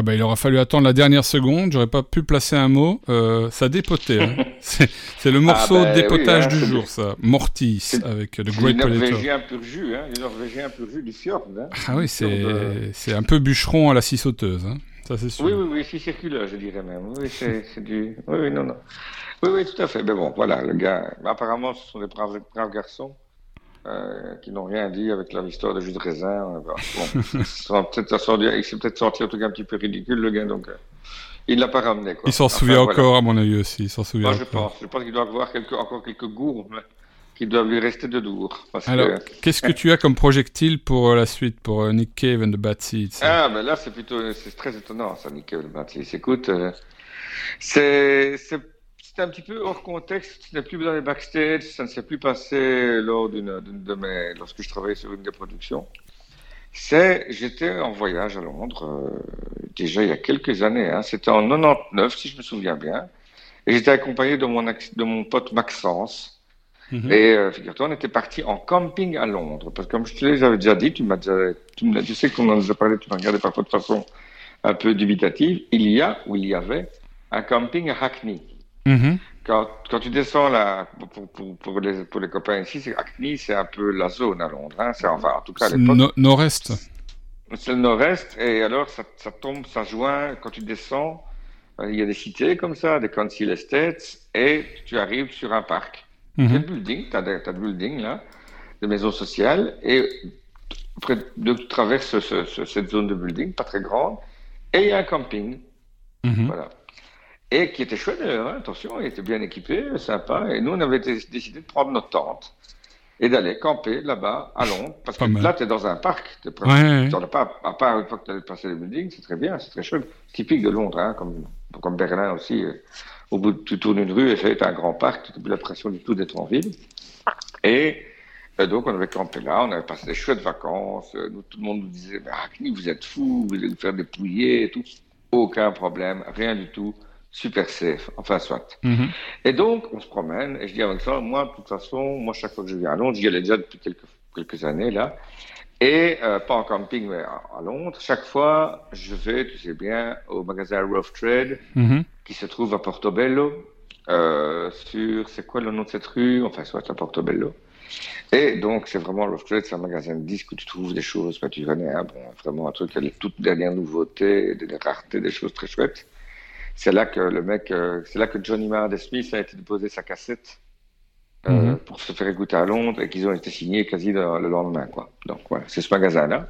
Ah bah il aura fallu attendre la dernière seconde, j'aurais pas pu placer un mot, euh, ça dépotait. Hein. c'est le morceau ah bah, de dépotage du jour ça, Mortis avec The Great Predator. C'est norvégien pur jus, hein, le norvégien pur jus du fjord. Hein. Ah oui, c'est un peu bûcheron à la scie sauteuse, hein. ça c'est sûr. Oui, oui, oui, scie circulaire je dirais même. Oui, c'est du... Oui, oui, non, non. Oui, oui, tout à fait. Mais bon, voilà, le gars, apparemment ce sont des braves, braves garçons. Euh, qui n'ont rien dit avec leur histoire de jus de raisin. Euh, bon, peut il s'est peut-être sorti un truc un petit peu ridicule, le gars, donc euh, il ne l'a pas ramené. Quoi. Il s'en souvient encore, à mon avis aussi. Il s'en souvient Moi, je pense. Je pense qu'il doit avoir quelques, encore quelques gourmes qui doivent lui rester de dour. Alors, qu'est-ce que tu as comme projectile pour la suite, pour Nick Cave and the Bad Seeds? Ah, ben là, c'est plutôt, c'est très étonnant, ça, Nick Cave and the Bad Seeds. Écoute, c'est c'est un petit peu hors contexte, ce n'est plus dans les backstage, ça ne s'est plus passé lors d'une de mes, lorsque je travaillais sur une des productions. C'est, j'étais en voyage à Londres, euh, déjà il y a quelques années, hein, c'était en 99 si je me souviens bien, et j'étais accompagné de mon, de mon pote Maxence. Mhm. Et euh, figure-toi, on était parti en camping à Londres, parce que comme je te l'avais déjà dit, tu m'as déjà, tu, tu sais qu'on en a déjà parlé, tu m'as regardé parfois de façon un peu dubitative, il y a, ou il y avait, un camping à Hackney. Mhm. Quand, quand, tu descends là, pour, pour, pour, les, pour les copains ici, c'est Hackney, c'est un peu la zone à Londres. Hein. C'est enfin, en tout cas l'époque. nord-est. C'est le nord-est, et alors ça, ça, tombe, ça joint, quand tu descends, euh, il y a des cités comme ça, des council estates, et tu arrives sur un parc. Mm -hmm. building, tu as, as, des buildings là, des maisons sociales, et après, de, tu traverses ce, ce, cette zone de building, pas très grande, et il y a un camping. Mhm. Voilà et qui était chouette hein, attention, il était bien équipé, sympa, et nous on avait décidé de prendre notre tente et d'aller camper là-bas à Londres, parce que là tu es dans un parc, tu pas, à part une fois que tu as passé les buildings, c'est très bien, c'est très chouette, typique de Londres, hein, comme, comme Berlin aussi, euh, au bout de, tu tournes une rue et c'est un grand parc, tu n'as plus l'impression du tout d'être en ville, et, donc on avait campé là, on avait passé des chouettes vacances, euh, nous, tout le monde nous disait, ah, vous êtes fous, vous allez vous faire dépouiller et tout, aucun problème, rien du tout, super safe, enfin soit. Mhm. Et donc, on se promène, et je dis avec ça, moi, de toute façon, moi, chaque fois que je viens à Londres, j'y allais déjà depuis quelques, quelques années, là, et euh, pas en camping, mais à, Londres, chaque fois, je vais, tu sais bien, au magasin Rough Trade, mhm. qui se trouve à Portobello, euh, sur, c'est quoi le nom de cette rue? Enfin, soit à Portobello. Et donc, c'est vraiment Rough Trade, c'est un magasin de disques où tu trouves des choses, pas tu connais, hein, bon, vraiment un truc, les toutes dernières nouveautés, des raretés, des choses très chouettes c'est là que le mec, euh, c'est là que Johnny Marr Smith a été déposé sa cassette euh, mhm. pour se faire écouter à Londres et qu'ils ont été signés quasi le, lendemain, quoi. Donc voilà, c'est ce magasin-là.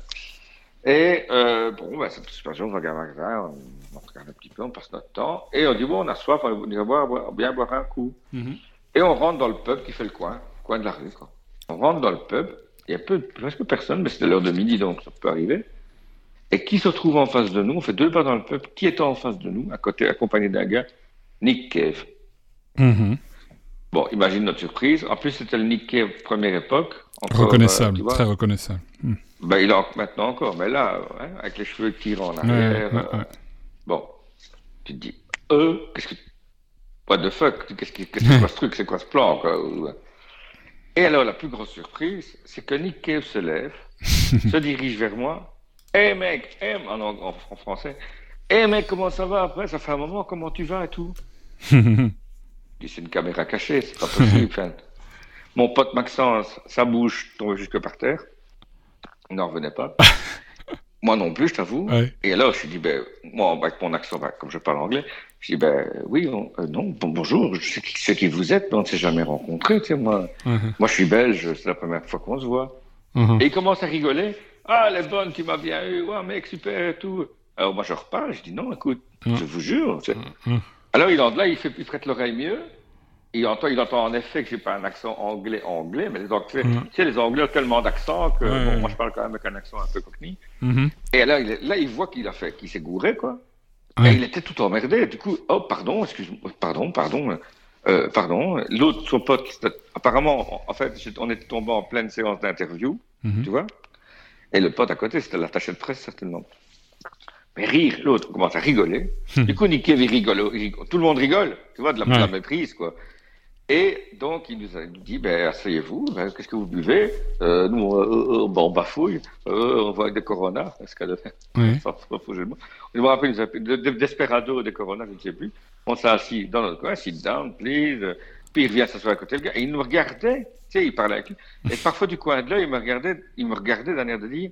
Et euh, bon, bah, cette situation, on regarde le magasin, on, regarde un petit peu, on passe notre temps, et on dit bon, on a soif, on va boire, bien boire un coup. Mhm. Et on rentre dans le pub qui fait le coin, coin de la rue, quoi. On rentre dans le pub, il y a peu, presque personne, mais c'était l'heure de midi, donc ça peut arriver. Et qui se trouve en face de nous On fait deux pas dans le peuple. Qui est en face de nous, à côté, accompagné d'un gars Nick Cave. Mm-hmm. Bon, imagine notre surprise. En plus, c'était le Nick Cave première époque. reconnaissable, très reconnaissable. Mm. Ben, il a maintenant encore, mais là, hein, avec les cheveux qui tirent en arrière. Euh, bon, tu te dis, euh, qu'est-ce que. What the fuck Qu'est-ce que c'est quoi ce truc C'est quoi ce plan quoi Et alors, la plus grosse surprise, c'est que Nick Cave se lève, se dirige vers moi Hé mec, hey, en, en, en, français. Hé mec, comment ça va après? Ça fait un moment, comment tu vas et tout? Dis c'est une caméra cachée, c'est pas possible. mon pote Maxence, sa bouche tombait jusque par terre. Il n'en revenait pas. moi non plus, je t'avoue. Et alors, je lui dis, ben, moi, avec mon accent, ben, comme je parle anglais, je dis, ben oui, euh, non, bonjour, je sais, qui vous êtes, mais on ne s'est jamais rencontrés, tu sais, moi. Uh-huh. Moi, je suis belge, c'est la première fois qu'on se voit. Uh-huh. Et il commence à rigoler. Ah, elle est bonne, tu m'as bien eu, ouais, mec, super et tout. Alors moi, je repars, je dis non, écoute, mm. je vous jure. Mm. Alors il entre là, il, fait, il prête l'oreille mieux. Il entend, il entend en effet que j'ai pas un accent anglais anglais, mais les Anglais, mm. tu sais, les Anglais ont tellement d'accent que bon, moi je parle quand même avec un accent un peu cockney. Mm-hmm. Et là, il, là, il voit qu'il a fait, qu'il s'est gouré, quoi. Et il était tout emmerdé. Du coup, oh, pardon, excuse-moi, pardon, pardon, euh, pardon. L'autre, son pote, apparemment, en fait, on était tombé en pleine séance d'interview, mm-hmm. tu vois. Et le pote à côté, c'était l'attaché de presse, certainement. Mais rire, l'autre commence à rigoler. Hmm. du coup, Nicky rigole, rigole, Tout le monde rigole, tu vois, de la, méprise, quoi. Et donc, il nous a dit, ben, asseyez-vous, ben, qu'est-ce que vous buvez? Euh, Nous, on, on, bafouille, euh, on voit des Corona, est-ce qu'elle oui. On va appeler des Desperado, des Corona, je ne sais plus. On s'est assis dans notre coin, sit down, please. Puis il vient s'asseoir à côté du gars, et il nous regardait, tu sais, il parlait avec lui. Et parfois, du coin de l'œil, il me regardait, il me regardait d'un air de dire,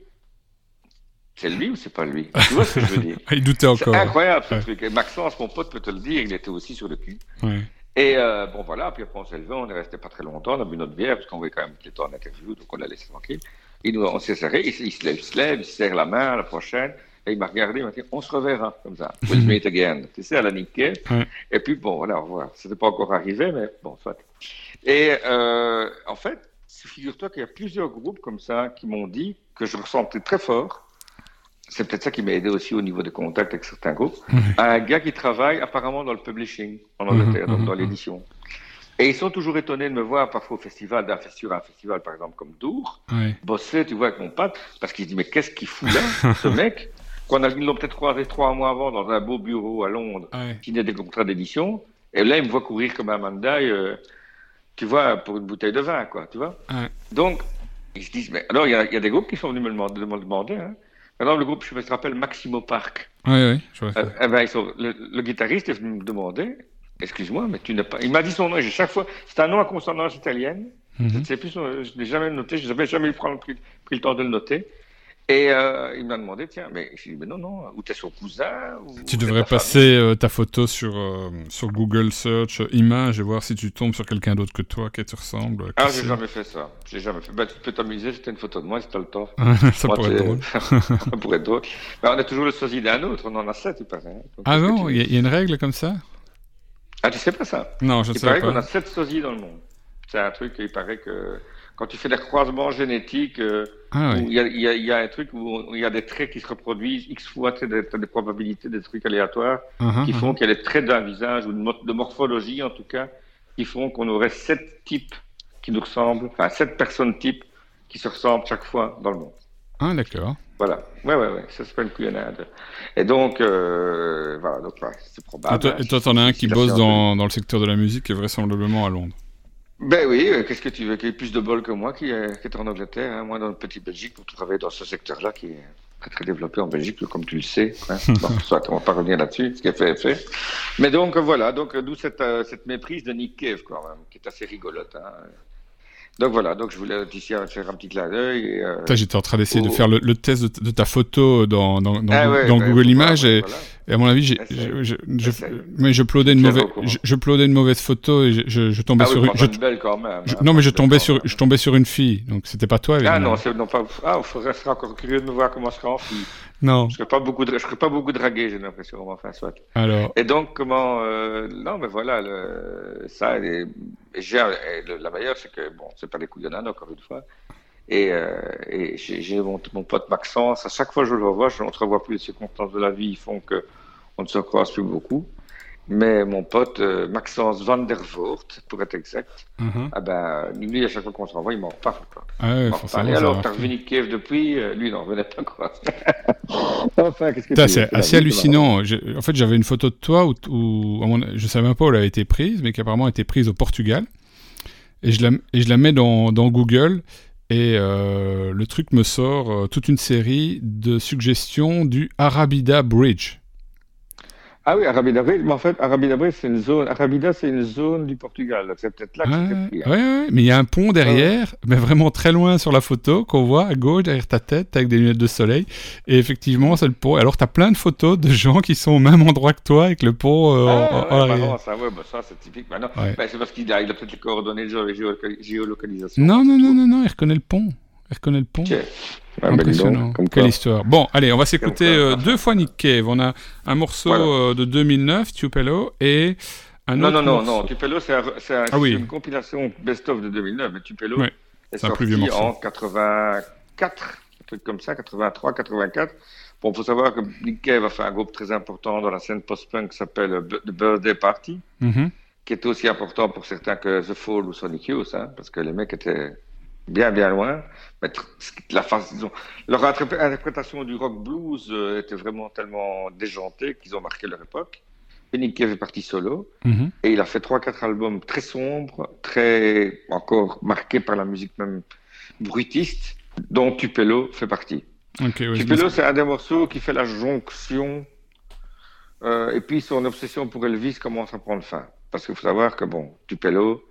c'est lui ou c'est pas lui? Tu vois ce que je veux dire? Il doutait encore. C'est incroyable ce truc. Et Maxence, mon pote, peut te le dire, il était aussi sur le cul. Ouais. Et euh, bon, voilà, puis après on s'est levé, on est resté pas très longtemps, on a bu notre bière, parce qu'on voulait quand même qu'il était en interview, donc on l'a laissé tranquille. Et nous, on s'est serré, il, il, se lève, il se lève, il se serre la main la prochaine, et il m'a regardé, il m'a dit, on se reverra, comme ça. We'll meet again. Tu sais, à la Nikkei. Ouais. Et puis, bon, voilà, au revoir. C'était pas encore arrivé, mais bon, soit. Et euh, en fait, figure-toi qu'il y a plusieurs groupes comme ça qui m'ont dit que je ressentais très fort. C'est peut-être ça qui m'a aidé aussi au niveau des contacts avec certains groupes. Un gars qui travaille apparemment dans le publishing en Angleterre, Mhm, donc dans mhm. l'édition. Et ils sont toujours étonnés de me voir parfois au festival, d'un festival, un festival par exemple comme Dour, bosser, tu vois, avec mon pote, parce qu'il se dit, mais qu'est-ce qu'il fout là, ce mec? Qu'on a, ils l'ont peut-être croisé trois mois avant dans un beau bureau à Londres, Ouais. signer des contrats d'édition, et là, il me voit courir comme un mandaille, euh, tu vois, pour une bouteille de vin, quoi, tu vois Ouais. Donc, ils se disent, mais alors, il y, a- il y a des groupes qui sont venus me demander, me demander hein. Exemple, le groupe, je me rappelle, Maximo Park. Ouais, ouais, je vois ça. Euh, eh ben, ils sont- le, le guitariste est venu me demander, excuse-moi, mais tu n'as pas. Il m'a dit son nom, et j'ai chaque fois. C'est un nom à consonance italienne. Je Mhm. ne sais plus, je ne l'ai jamais noté, je n'avais jamais pris, pris le temps de le noter. Et euh, il m'a demandé, tiens, mais je lui ai dit, mais non, non, ou t'es son cousin ou Tu devrais ta passer euh, ta photo sur, euh, sur Google Search images et voir si tu tombes sur quelqu'un d'autre que toi, qui te ressemble. qui Ah, j'ai jamais fait ça. J'ai jamais fait. Ben, tu peux t'amuser, c'était une photo de moi si t'as le temps. ça Moi, pourrait être drôle. ça pourrait être drôle. Ben, on a toujours le sosie d'un autre, on en a sept, il paraît. hein. Donc, Ah non, tu il y, a- dis il y a une règle comme ça? Ah, tu sais pas ça? Non, je ne Il sais paraît qu'on pas. a sept sosies dans le monde. C'est un truc, il paraît que quand tu fais des croisements génétiques, euh, Ah oui. il y, a, il y a- il y a un truc où il y a des traits qui se reproduisent X fois, tu sais, des, probabilités, des trucs aléatoires, Uh-huh, qui uh-huh. font qu'il y a des traits d'un visage, ou de, mo- de morphologie en tout cas, qui font qu'on aurait sept types qui nous ressemblent, enfin sept personnes types qui se ressemblent chaque fois dans le monde. Ah d'accord. Voilà. Ouais, ouais, ouais. Ça s'appelle couillonnade. Et donc, euh, voilà, donc, ouais, c'est probable. Et toi, t'en as un qui bosse dans, dans le secteur de la musique et vraisemblablement à Londres. Ben oui, euh, qu'est-ce que tu veux Qu'il y ait plus de bol que moi qui, est- qui est en Angleterre, hein, moi dans le petit Belgique, pour travailler dans ce secteur-là qui est très très développé en Belgique, comme tu le sais. Hein. Bon, soit, on va pas revenir là-dessus, ce qui est fait est fait. Mais donc voilà, donc d'où cette, euh, cette méprise de Nick Cave quand même, qui est assez rigolote. Hein. Donc voilà, donc je voulais ici faire un petit clin d'œil. euh, J'étais en train d'essayer de faire le, le test de, de ta photo dans, dans, dans, ah Go- ouais, dans Google Images et, voilà. et à mon avis, je, mais je uploadais une mauvaise, au courant. je, je uploadais une mauvaise photo et je, je, tombais Ah oui, sur mais une, je, belle quand même. je- hein, non mais je tombais sur, je tombais sur une fille, donc c'était pas toi. Ah non, c'est non pas. Ah, faudrait serait encore curieux de me voir comment je serais en fille. Non. Je serais pas beaucoup, de... je serais pas beaucoup dragué, j'ai l'impression. Enfin, soit. Alors, Et donc, comment. Euh... Non, mais voilà, le... ça. Et... j'ai la meilleure, c'est que, bon, c'est pas des couillonnades, encore une fois. Et, euh, j'ai mon, pote Maxence, à chaque fois que je le revois, je, on se revoit plus, les circonstances de la vie font que on ne se croise plus beaucoup. Mais mon pote euh, Maxence Van der Voort, pour être exact, mhm. ah ben, lui, à chaque fois qu'on se revoit, il m'en parle. Quoi. ah ouais, parle. Et alors, t'as revenu Kiev depuis, euh, lui, il n'en revenait pas, quoi. enfin, qu'est-ce que c'est assez vie, hallucinant. En fait, j'avais une photo de toi où, où à mon- je savais même pas où elle avait été prise, mais qui apparemment a été prise au Portugal. Et je la, et je la mets dans, dans Google et euh, le truc me sort euh, toute une série de suggestions du Arabida Bridge. Ah oui, Arabida mais en fait, Arabida c'est une zone. Arabida, c'est une zone du Portugal. C'est peut-être là que Ouais, c'était pris. hein. ouais, ouais, mais il y a un pont derrière, mais vraiment très loin sur la photo qu'on voit à gauche derrière ta tête avec des lunettes de soleil. Et effectivement, c'est le pont. Alors, tu as plein de photos de gens qui sont au même endroit que toi avec le pont euh, Ah, en, en bah non, ça, ouais, bah ça, c'est typique. Bah bah, c'est parce qu'il a, peut-être les coordonnées de géo- géo- géolocalisation. Non, non, non, non, non, il reconnaît le pont. Il reconnaît le pont. Ah, Impressionnant. Quelle histoire. Bon, allez, on va s'écouter euh, deux fois Nick Cave. On a un morceau Voilà. euh, de 2009, Tupelo, et un Non, autre non, non, morceau- non. Tupelo, c'est un- un- Ah oui. une compilation best-of de 2009. Mais Tupelo Ouais, est c'est un sorti plus vieux morceau. en 84, un truc comme ça, 83, 84. Bon, faut savoir que Nick Cave a fait un groupe très important dans la scène post-punk qui s'appelle euh, The Birthday Party. Mhm. qui était aussi important pour certains que The Fall ou Sonic Youth, hein, parce que les mecs étaient bien bien loin. Mais la face, disons, leur interpré- interprétation du rock blues euh, était vraiment tellement déjantée qu'ils ont marqué leur époque. Et Nick Cave est parti solo. Mhm. Et il a fait trois, quatre albums très sombres, très encore marqués par la musique même brutiste, dont Tupelo fait partie. Tupelo, c'est un des morceaux qui fait la jonction. Euh, et puis son obsession pour Elvis commence à prendre fin. Parce qu'il faut savoir que, bon, Tupelo,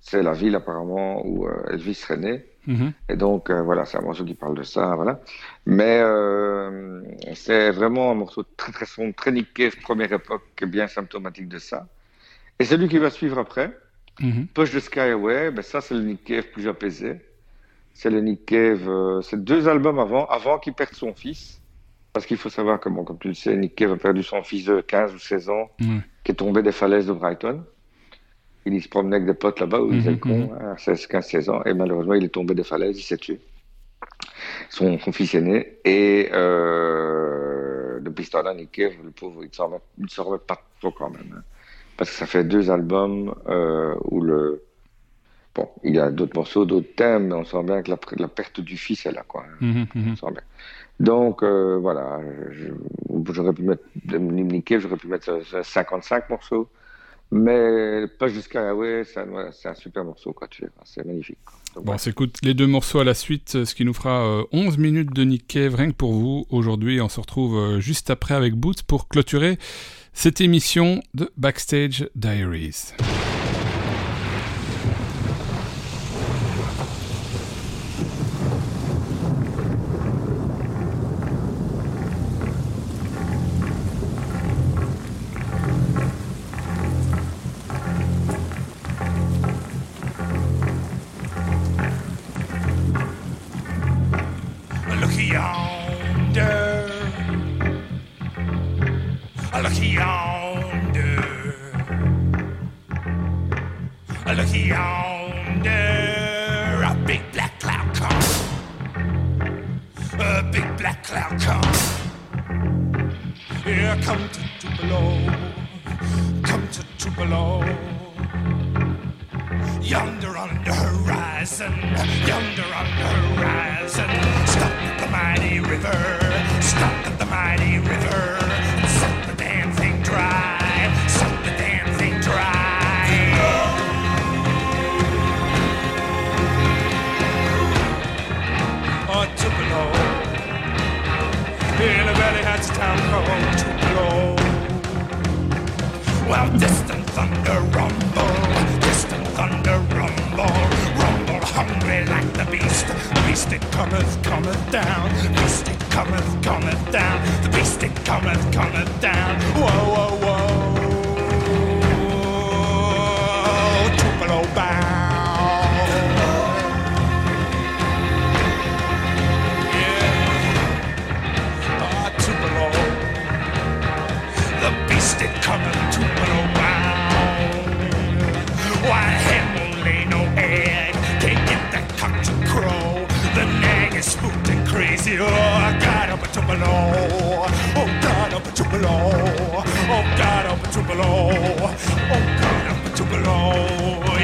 c'est la ville apparemment où euh, Elvis serait né. Mhm. Et donc, euh, voilà, c'est un morceau qui parle de ça, voilà. Mais euh, c'est vraiment un morceau très très sombre, très Cave, première époque, bien symptomatique de ça. Et celui qui va suivre après, mm Push the Sky Away, ben ça c'est le Nick Cave plus apaisé. C'est le Nick Cave, c'est deux albums avant, avant qu'il perde son fils. Parce qu'il faut savoir que, bon, comme tu le sais, Nick Cave a perdu son fils de 15 ou 16 ans, qui est tombé des falaises de Brighton il se promenait avec des potes là-bas où il était con, à 16, 15, 16 ans, et malheureusement, il est tombé des falaises, il s'est tué. Son, fils aîné, et euh, depuis ce temps-là, le pauvre, il ne s'en remet pas trop quand même. Hein. parce que ça fait deux albums euh, où le. Bon, il y a d'autres morceaux, d'autres thèmes, mais on sent bien que la, la perte du fils est là, quoi. Hein. Mhm, mhm. on sent bien. Donc, euh, voilà, j'aurais pu mettre, j'aurais pu mettre 55 morceaux. Mais pas jusqu'à ouais, c'est un, super morceau, quoi, tu c'est magnifique. bon, on s'écoute les deux morceaux à la suite, ce qui nous fera 11 euh, minutes de Nick Cave, rien que pour vous. Aujourd'hui, on se retrouve euh, juste après avec Boots pour clôturer cette émission de Backstage Diaries. below. Yonder on the horizon, yonder on the horizon, stop at the mighty river, stop at the mighty river, Stop the dancing dry, stop the dancing dry. Oh, In a valley town called. Well, this thunder rumble, distant thunder rumble, rumble hungry like the beast. The beast it cometh, cometh down, the beast it cometh, cometh down, the beast it cometh, cometh down. Whoa, whoa, whoa. Tupelo bound. spooked and crazy. Oh, God, up a tumble Oh, God, up a tumble Oh, God, up a tumble Oh, God, up a tumble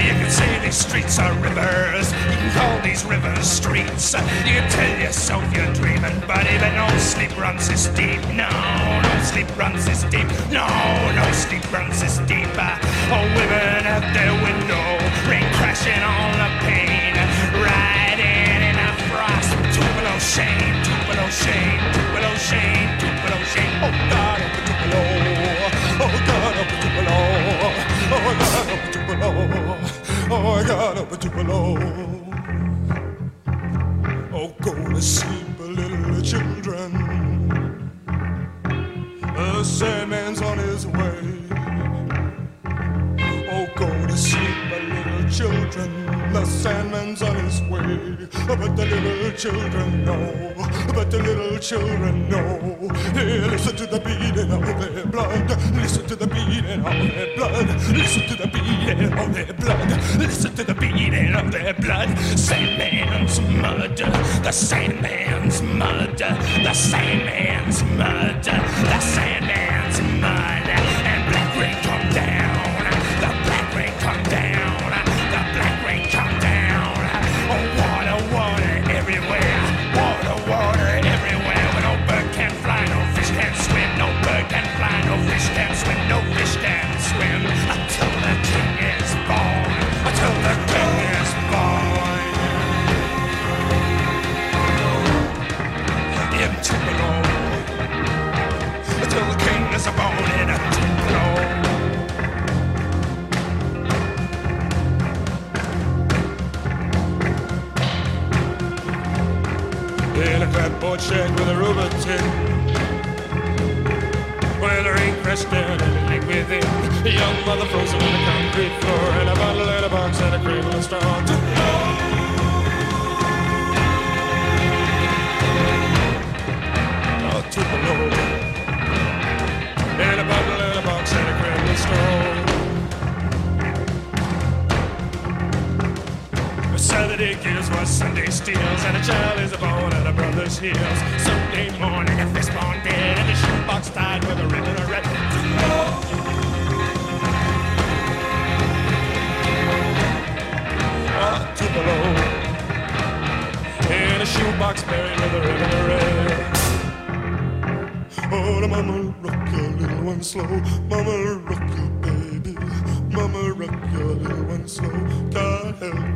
You can say these streets are rivers. You can call these rivers streets. You can tell yourself you're dreaming, but even no sleep runs this deep. No, no sleep runs this deep. No, no sleep runs this deep. Oh, women at their window, rain crashing on the pane. Shame, Tupelo shame, Tupelo shame, Tupelo shame. Oh God, up oh, Tupelo. Oh God, up oh, Tupelo. Oh God, up Tupelo. Oh God, up Tupelo. Oh, go to sleep, little children. The Sandman's on his way. children, the sandman's on his way. But the little children know, but the little children know. Hey, listen to the beating of their blood, listen to the beating of their blood, listen to the beating of their blood, listen to the beating of their blood. Sandman's mud, the sandman's mud, the sandman's mud, the sandman's mud. Lord shirt with a rubber tin. Well, her ain't crashed down and within. The young mother frozen on the concrete floor, and a bottle and a box and a cradle of straw. Sunday steals, and a child is born at a brother's heels. Sunday morning, a fist dead, and a shoebox tied with a ribbon of red. Tupelo. In a shoebox buried with a ribbon of red. Oh, the mama rock your little one slow, mama rock your baby, mama rock your little one slow. God help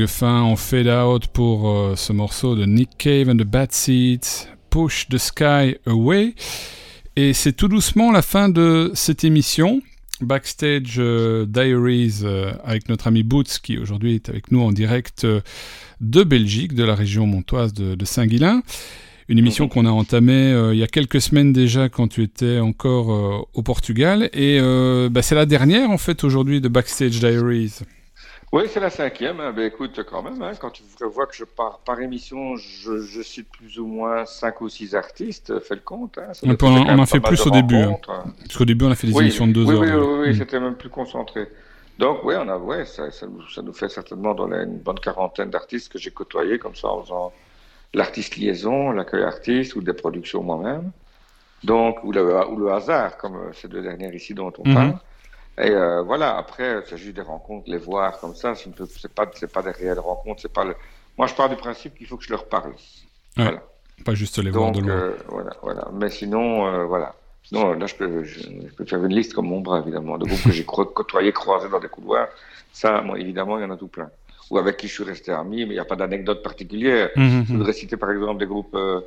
longue fin en fade out pour euh, ce morceau de Nick Cave and the Bad Seeds, Push the Sky Away. Et c'est tout doucement la fin de cette émission. Backstage euh, Diaries euh, avec notre ami Boots qui aujourd'hui est avec nous en direct de Belgique, de la région montoise de, de Saint-Guilain. Une émission qu'on a entamée il y a quelques semaines déjà quand tu étais encore au Portugal. Et bah, c'est la dernière en fait aujourd'hui de Backstage Diaries. Oui, c'est la cinquième. hein. Ben, écoute, quand même, hein, quand tu vois que je pars par émission, je, je cite plus ou moins cinq ou six artistes, fais le compte. Hein. Ça on, quand on pas fait plus au début. hein. hein. Parce qu'au début on a fait des Oui, émissions de deux oui, heures. Oui, déjà. oui, oui, Mm. c'était même plus concentré. Donc, oui, on a, ouais, ça, ça, nous, ça nous fait certainement dans la- une bonne quarantaine d'artistes que j'ai côtoyés comme ça en faisant l'artiste liaison, l'accueil artiste ou des productions moi-même. Donc, ou le, ou le hasard, comme ces deux dernières ici dont on Mhm. parle. Et euh, voilà, après, c'est juste des rencontres, les voir comme ça, c'est une- c'est pas, pas des réelles rencontres, pas le... Moi, je pars du principe qu'il faut que je leur parle. Ouais. Voilà. Pas juste les voir Donc, de loin. euh, voilà, voilà. Mais sinon, euh, voilà. Sinon, là, je peux, je, je peux faire une liste comme mon bras, évidemment, de groupes que j'ai côtoyés, croisés dans des couloirs. Ça, moi, évidemment, il y en a tout plein. Ou avec qui je suis resté ami, mais il n'y a pas d'anecdote particulière. Mhm, Je mhm. voudrais citer, par exemple, des groupes euh,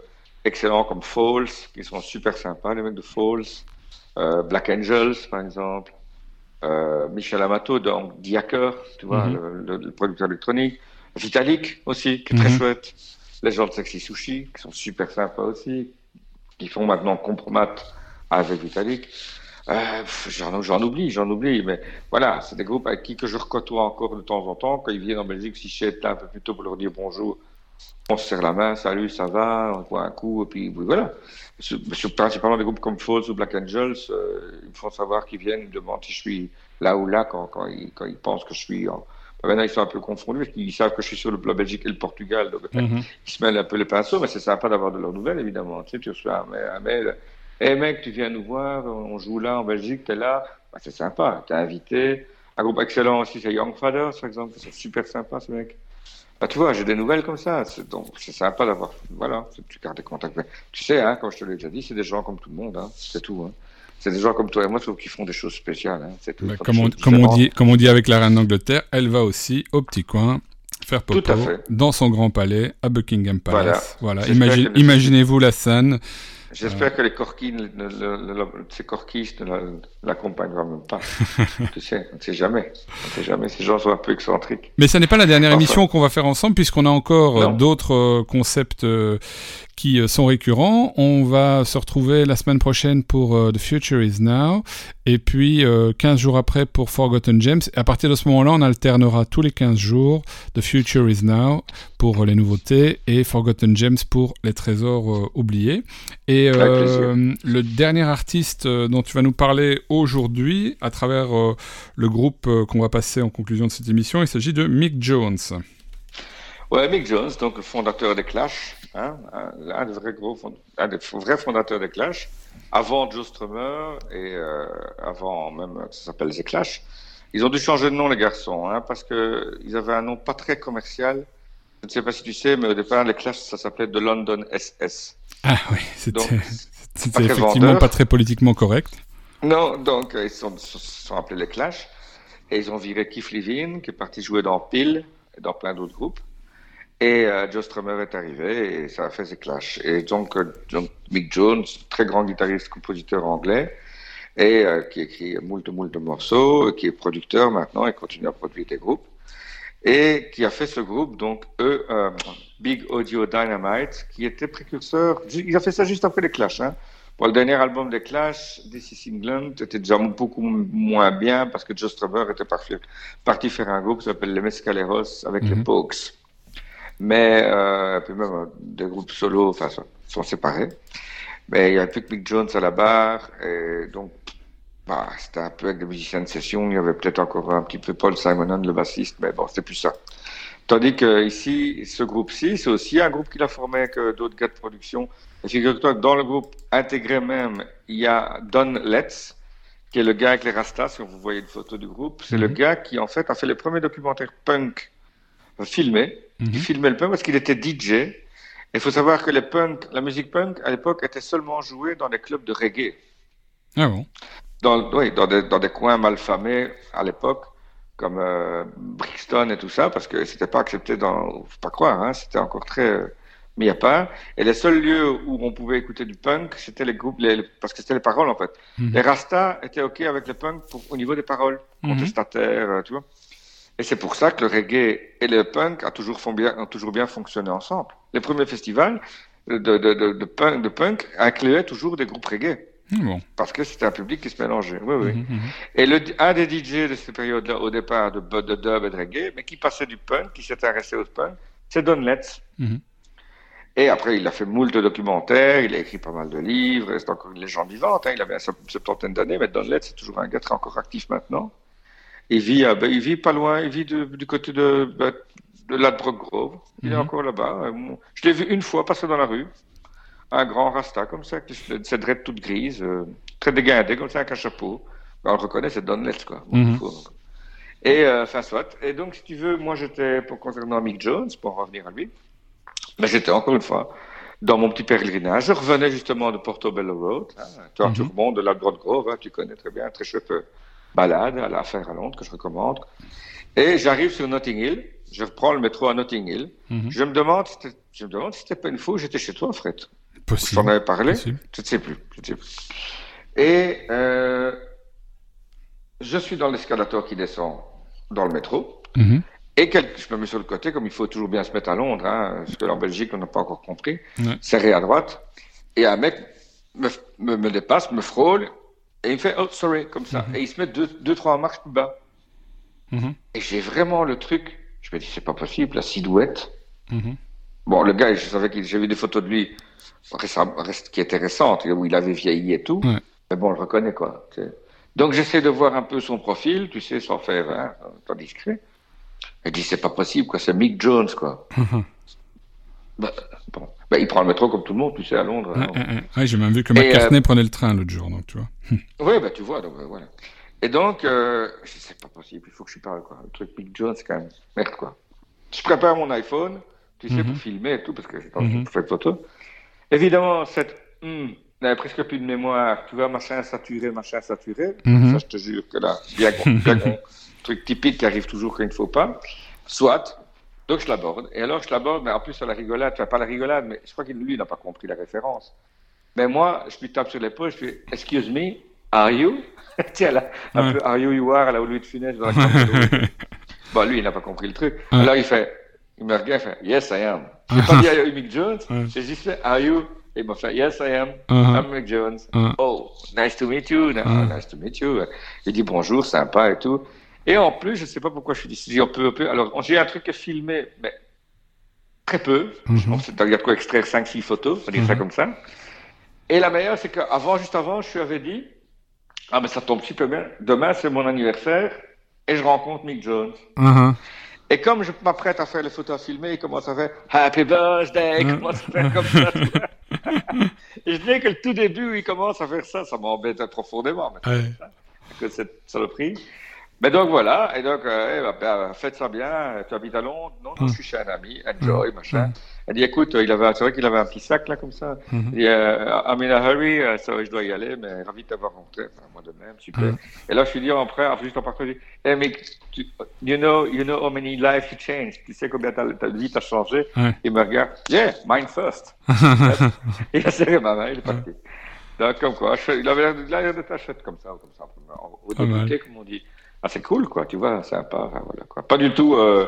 excellents comme Falls, qui sont super sympas, les mecs de Falls. Black Angels, par exemple. Euh, Michel Amato, donc Diaker, tu vois, Mhm. le, le- le producteur électronique. Vitalik aussi, qui est très Mhm. chouette. Les gens de Sexy Sushi, qui sont super sympas aussi, qui font maintenant compromat avec Vitalik. Euh, j'en, oublie, j'en oublie, mais voilà, c'est des groupes avec qui que je recotoie encore de temps en temps. Quand ils viennent en Belgique, si je suis là un peu plus tôt pour leur dire bonjour, on se serre la main, salut, ça va, on voit un coup, et puis voilà. Sur- sur- principalement des groupes comme Falls ou Black Angels, euh, ils me font savoir qu'ils viennent, ils me demandent si je suis là ou là quand, quand, ils, quand ils pensent que je suis en. Ben Maintenant, ils sont un peu confondus parce qu'ils savent que je suis sur le, la Belgique et le Portugal, donc Mhm. ils se mêlent un peu les pinceaux, mais c'est sympa d'avoir de leurs nouvelles, évidemment. Tu sais, tu reçois un, ma- un mail, hé mec, tu viens nous voir, on joue là en Belgique, t'es là, Ben, c'est sympa, t'es invité. Un groupe excellent aussi, c'est Young Fathers, par exemple, c'est super sympa ce mec. Bah, tu vois, j'ai des nouvelles comme ça, c'est donc c'est sympa d'avoir, voilà, tu gardes des contacts. Tu sais, hein, comme je te l'ai déjà dit, c'est des gens comme tout le monde, hein, c'est tout. Hein. C'est des gens comme toi et moi, sauf qu'ils font des choses spéciales. Hein, c'est tout. Bah, comme, on, comme, dit, comme on dit avec la reine d'Angleterre, elle va aussi au petit coin faire popo dans son grand palais à Buckingham Palace. Voilà. Imagine- Imaginez-vous la scène. J'espère que les corquis, ne- ne- ne- ne- ces corquistes ne la- l'accompagneront même pas. tu sais, on ne sait jamais. On ne sait jamais. Ces gens sont un peu excentriques. Mais ce n'est pas la dernière Enfin. émission qu'on va faire ensemble, puisqu'on a encore euh, d'autres euh, concepts euh, qui sont récurrents. On va se retrouver la semaine prochaine pour The Future Is Now, et puis euh, 15 jours après pour Forgotten Gems. Et à partir de ce moment-là, on alternera tous les 15 jours The Future Is Now pour les nouveautés et Forgotten Gems pour les trésors euh, oubliés. Et euh, le dernier artiste euh, dont tu vas nous parler aujourd'hui, à travers le groupe qu'on va passer en conclusion de cette émission, il s'agit de Mick Jones. Ouais, Mick Jones, donc le fondateur des Clash, hein, un, des vrais gros, un des vrais fondateurs des Clash, avant Joe Strummer et euh, avant même ça s'appelle les Clash. Ils ont dû changer de nom les garçons, hein, parce que ils avaient un nom pas très commercial. Je ne sais pas si tu sais, mais au départ les Clash ça s'appelait The London SS. Ah oui, c'était effectivement pas très politiquement correct. Non, donc ils sont, sont appelés les Clash et ils ont viré Keith Levine qui est parti jouer dans Peel et dans plein d'autres groupes. Et euh, Joe Strummer est arrivé et ça a fait ses clashs. Et donc, euh, Mick Jones, très grand guitariste, compositeur anglais, et euh, qui écrit moult, moult morceaux, qui est producteur maintenant et continue à produire des groupes. Et qui a fait ce groupe, donc eux, Big Audio Dynamite, qui était précurseur. Il a fait ça juste après les Clash. Hein. Pour le dernier album des Clash, This is England, était déjà beaucoup moins bien parce que Joe Strummer était parti, faire un groupe qui s'appelle les Mescaleros avec les mhm. Pokes. Mais, euh, puis même euh, des groupes solo, enfin, sont séparés. Mais il y a plus que Mick Jones à la barre, et donc, bah, c'était un peu avec des musiciens de session. Il y avait peut-être encore un petit peu Paul Simonon, le bassiste, mais bon, c'était plus ça. Tandis que ici, ce groupe-ci, c'est aussi un groupe qu'il a formé avec euh, d'autres gars de production. Et figure-toi que dans le groupe intégré même, il y a Don Letts, qui est le gars avec les rastas, si vous voyez une photo du groupe. C'est le mhm. gars qui, en fait, a fait les premiers documentaires punk filmés il mhm. filmait le punk parce qu'il était DJ. Il faut savoir que les punk, la musique punk, à l'époque, était seulement jouée dans des clubs de reggae. Ah bon? Dans, Oui, dans des, dans des coins mal famés à l'époque, comme euh, Brixton et tout ça, parce que c'était pas accepté dans. Faut pas croire, hein, c'était encore très euh, mis à part. Et les seuls lieux où on pouvait écouter du punk, c'était les groupes, les, parce que c'était les paroles en fait. Mhm. Les Rastas étaient OK avec le punk pour, au niveau des paroles, mhm. contestataires, euh, tu vois. Et c'est pour ça que le reggae et le punk a toujours bien, ont toujours bien fonctionné ensemble. Les premiers festivals de, de, de, de punk, de punk incluaient toujours des groupes reggae. Hmm, Parce que c'était un public qui se mélangeait. Oui, oui. Mhm, mhm. Et le, un des DJ de cette période-là, au départ, de, de dub et de reggae, mais qui passait du punk, qui s'était intéressé au punk, c'est Don Letts. Et après, il a fait moult documentaires, il a écrit pas mal de livres, c'est encore une légende vivante. Hein. Il avait une septantaine d'années, mais Don Letts, c'est toujours un gars très encore actif maintenant. Il vit, il vit pas loin, il vit du côté de, ben, de Ladbroke Grove. Il est mhm. encore là-bas. Euh, je l'ai vu une fois passer dans la rue. Un grand rasta comme ça, cette dread toute grise, euh, très dégainé, comme ça, avec un chapeau. Ben, on le reconnaît, c'est Don Letts, quoi. Mhm. Et, euh, enfin, soit. Et donc, si tu veux, moi, j'étais, pour concernant Mick Jones, pour revenir à lui, mais j'étais encore une fois dans mon petit pèlerinage. Je revenais justement de Portobello Road, hein, toi, mm -hmm. de Ladbroke Grove, hein, tu connais très bien, très chouette balade à la faire à Londres que je recommande. Et j'arrive sur Notting Hill. Je prends le métro à Notting Hill. Mhm. Je me demande, je me demande si c'était pas une où j'étais chez toi, Fred. Possible. J'en avais parlé. Je ne sais plus. Je sais plus. Et euh, je suis dans l'escalator qui descend dans le métro. Mhm. Et je me mets sur le côté, comme il faut toujours bien se mettre à Londres, hein, parce que en Belgique, on n'a pas encore compris. Serré à droite. Et un mec me, me, me dépasse, me frôle, et il me fait, oh, sorry, comme ça. Mhm. Et il se met deux, deux, trois marches plus bas. Mhm. Et j'ai vraiment le truc. Je me dis, c'est pas possible, la silhouette. Mhm. Bon, le gars, je savais que j'ai vu des photos de lui qui étaient récentes, où il avait vieilli et tout. Mais bon, on le reconnaît, quoi. Donc, j'essaie de voir un peu son profil, tu sais, sans faire, hein, pas discret. Et dit, c'est pas possible, quoi. C'est Mick Jones, quoi. Bah. Bah, il prend le métro comme tout le monde, tu sais, à Londres. Ouais, j'ai même vu que McCartney euh, prenait le train l'autre jour, donc tu vois. oui, bah, tu vois, donc euh, voilà. Et donc, euh, c'est pas possible, il faut que je parle, quoi. Le truc Mick Jones, c'est quand même merde, quoi. Je prépare mon iPhone, tu sais, pour mhm. filmer et tout, parce que j'ai pas mm -hmm. faire de photos. Évidemment, cette. Hmm, n'avait presque plus de mémoire. Tu vois, machin saturé, machin saturé. Mhm. Ça, je te jure que là, bien, bien truc typique qui arrive toujours quand il ne faut pas. Soit, donc je l'aborde. Et alors je l'aborde, mais en plus à la rigolade, enfin pas la rigolade, mais je crois qu'il lui n'a pas compris la référence. Mais moi, je lui tape sur l'épaule, je fais Excuse me, are you? Tiens là, un peu Are you you are à la Louis de Funès dans la Bon, lui, il n'a pas compris le truc. Alors il fait, il me regarde, il fait Yes, I am. Je n'ai pas dit Are you Mick Jones? J'ai juste fait Are you? Et il m'a fait Yes, I am. Uh-huh. I'm Mick Jones. Uh-huh. Oh, nice to meet you. Uh-huh. Nice to meet you. Il dit bonjour, sympa et tout. Et en plus, je ne sais pas pourquoi je suis dit, on peut, peu. Alors, j'ai un truc à filmer, mais très peu. Mm C'est-à-dire quoi, extraire 5-6 photos, on va dire ça mhm. comme ça. Et la meilleure, c'est qu'avant, juste avant, je lui avais dit, ah, mais ça tombe super bien. Demain, c'est mon anniversaire et je rencontre Mick Jones. Mhm. Et comme je m'apprête à faire les photos à filmer, il commence à faire Happy Birthday, il commence à faire comme ça. et je dis que le tout début, il commence à faire ça, ça m'embête profondément. Ouais. Que cette saloperie. Mais donc voilà, et donc, euh, eh, bah, bah, faites ça bien, tu habites à Londres Non, non, je suis chez un ami, enjoy, machin. Elle dit, écoute, il avait, c'est vrai qu'il avait un petit sac là, comme ça. Il dit, euh, I'm in a hurry, euh, ça, je dois y aller, mais ravi de t'avoir rencontré, enfin, moi de même, super. Et là, je suis dit, après, juste en partant, je dis, hey, mais, tu, you know, you know how many lives you changed, tu sais combien ta, ta vie t'a changé? Il me regarde, yeah, mine first. il a serré ma main, il est parti. Donc, comme quoi, je- il avait l'air de- chouette comme ça, comme ça. Au débuté, comme on dit. Ah, c'est cool, quoi, tu vois, sympa, enfin, voilà, quoi. Pas du tout euh,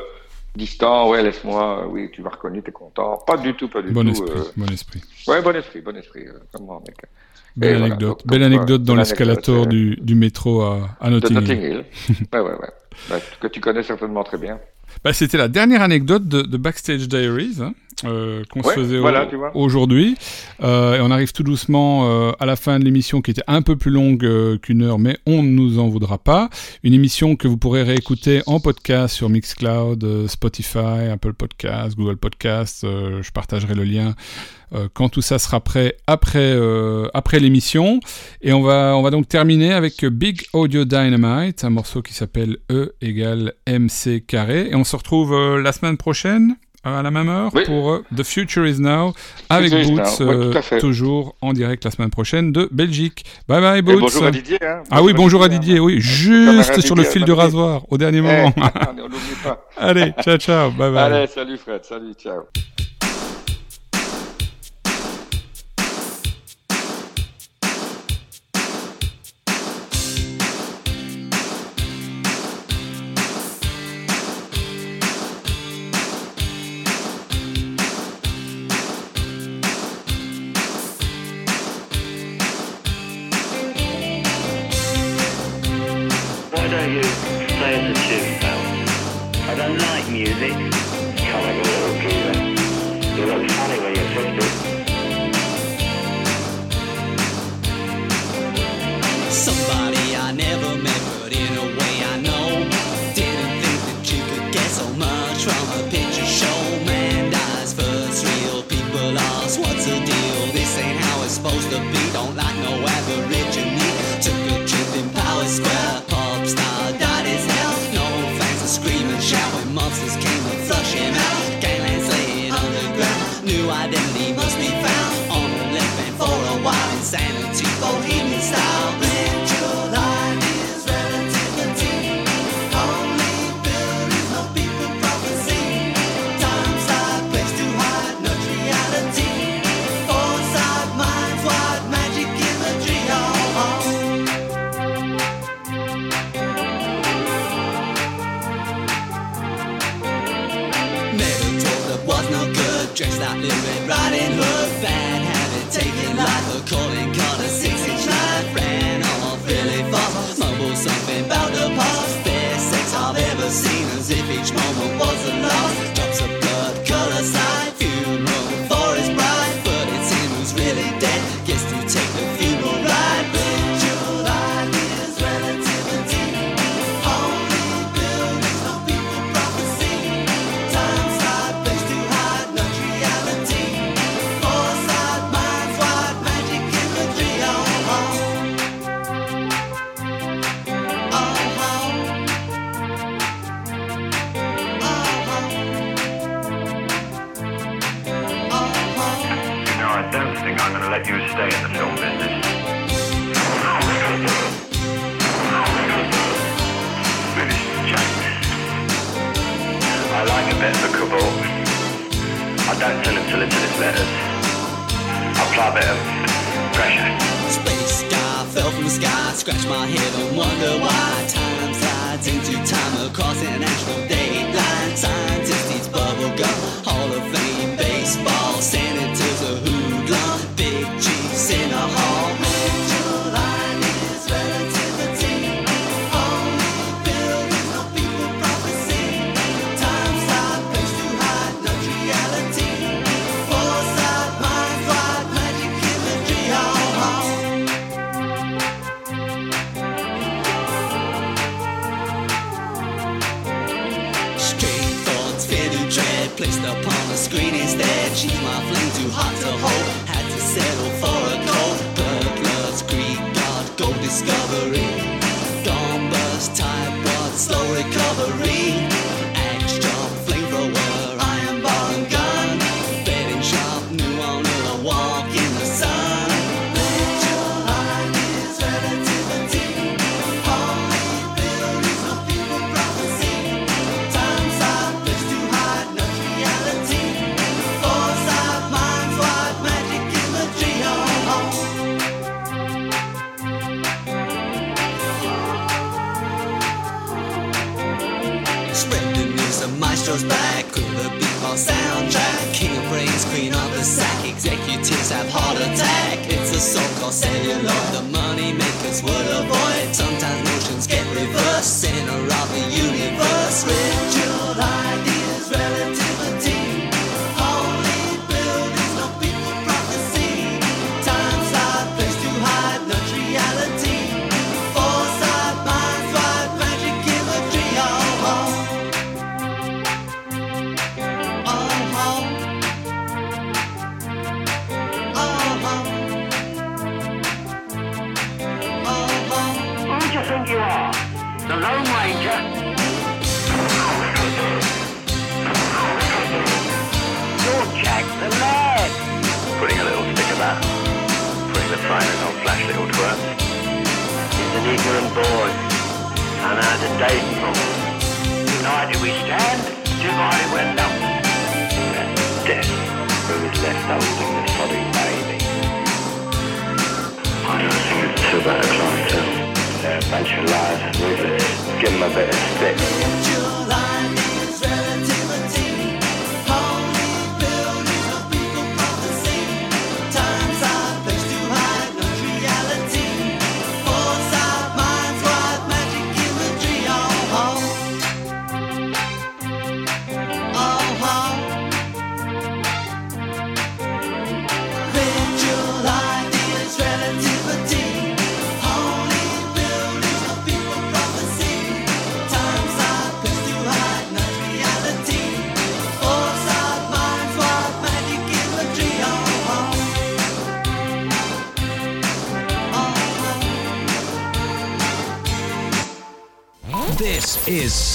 distant, ouais, laisse-moi, euh, oui, tu m'as reconnu, t'es content. Pas du tout, pas du Bon tout. esprit, euh, bon esprit. Ouais, bon esprit, bon esprit, vraiment, mec. Belle Et voilà, anecdote. donc, Belle anecdote dans l'escalator du, du métro à, à De Notting Hill. Notting Hill. ouais, ouais, ouais. Bah, que tu connais certainement très bien. Bah, C'était la dernière anecdote de, de Backstage Diaries hein, euh, qu'on Ouais, se faisait voilà, au- aujourd'hui. Euh, et on arrive tout doucement euh, à la fin de l'émission qui était un peu plus longue euh, qu'une heure, mais on ne nous en voudra pas. Une émission que vous pourrez réécouter en podcast sur Mixcloud, euh, Spotify, Apple Podcast, Google Podcast. euh, je partagerai le lien quand tout ça sera prêt après, euh, après l'émission. Et on va, on va donc terminer avec Big Audio Dynamite, un morceau qui s'appelle E égale MC carré. Et on se retrouve la semaine prochaine à la même heure Oui. pour euh, The Future is Now avec Future Boots, Now, ouais, euh, toujours en direct la semaine prochaine de Belgique. Bye bye Et Boots. bonjour à Didier. Hein. ah oui, bonjour à Didier, hein. oui, juste sur le fil du rasoir, au dernier Eh, moment. on pas. Allez, ciao ciao, bye bye. Allez, salut Fred, salut, ciao.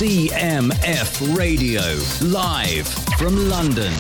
CMF Radio, live from London.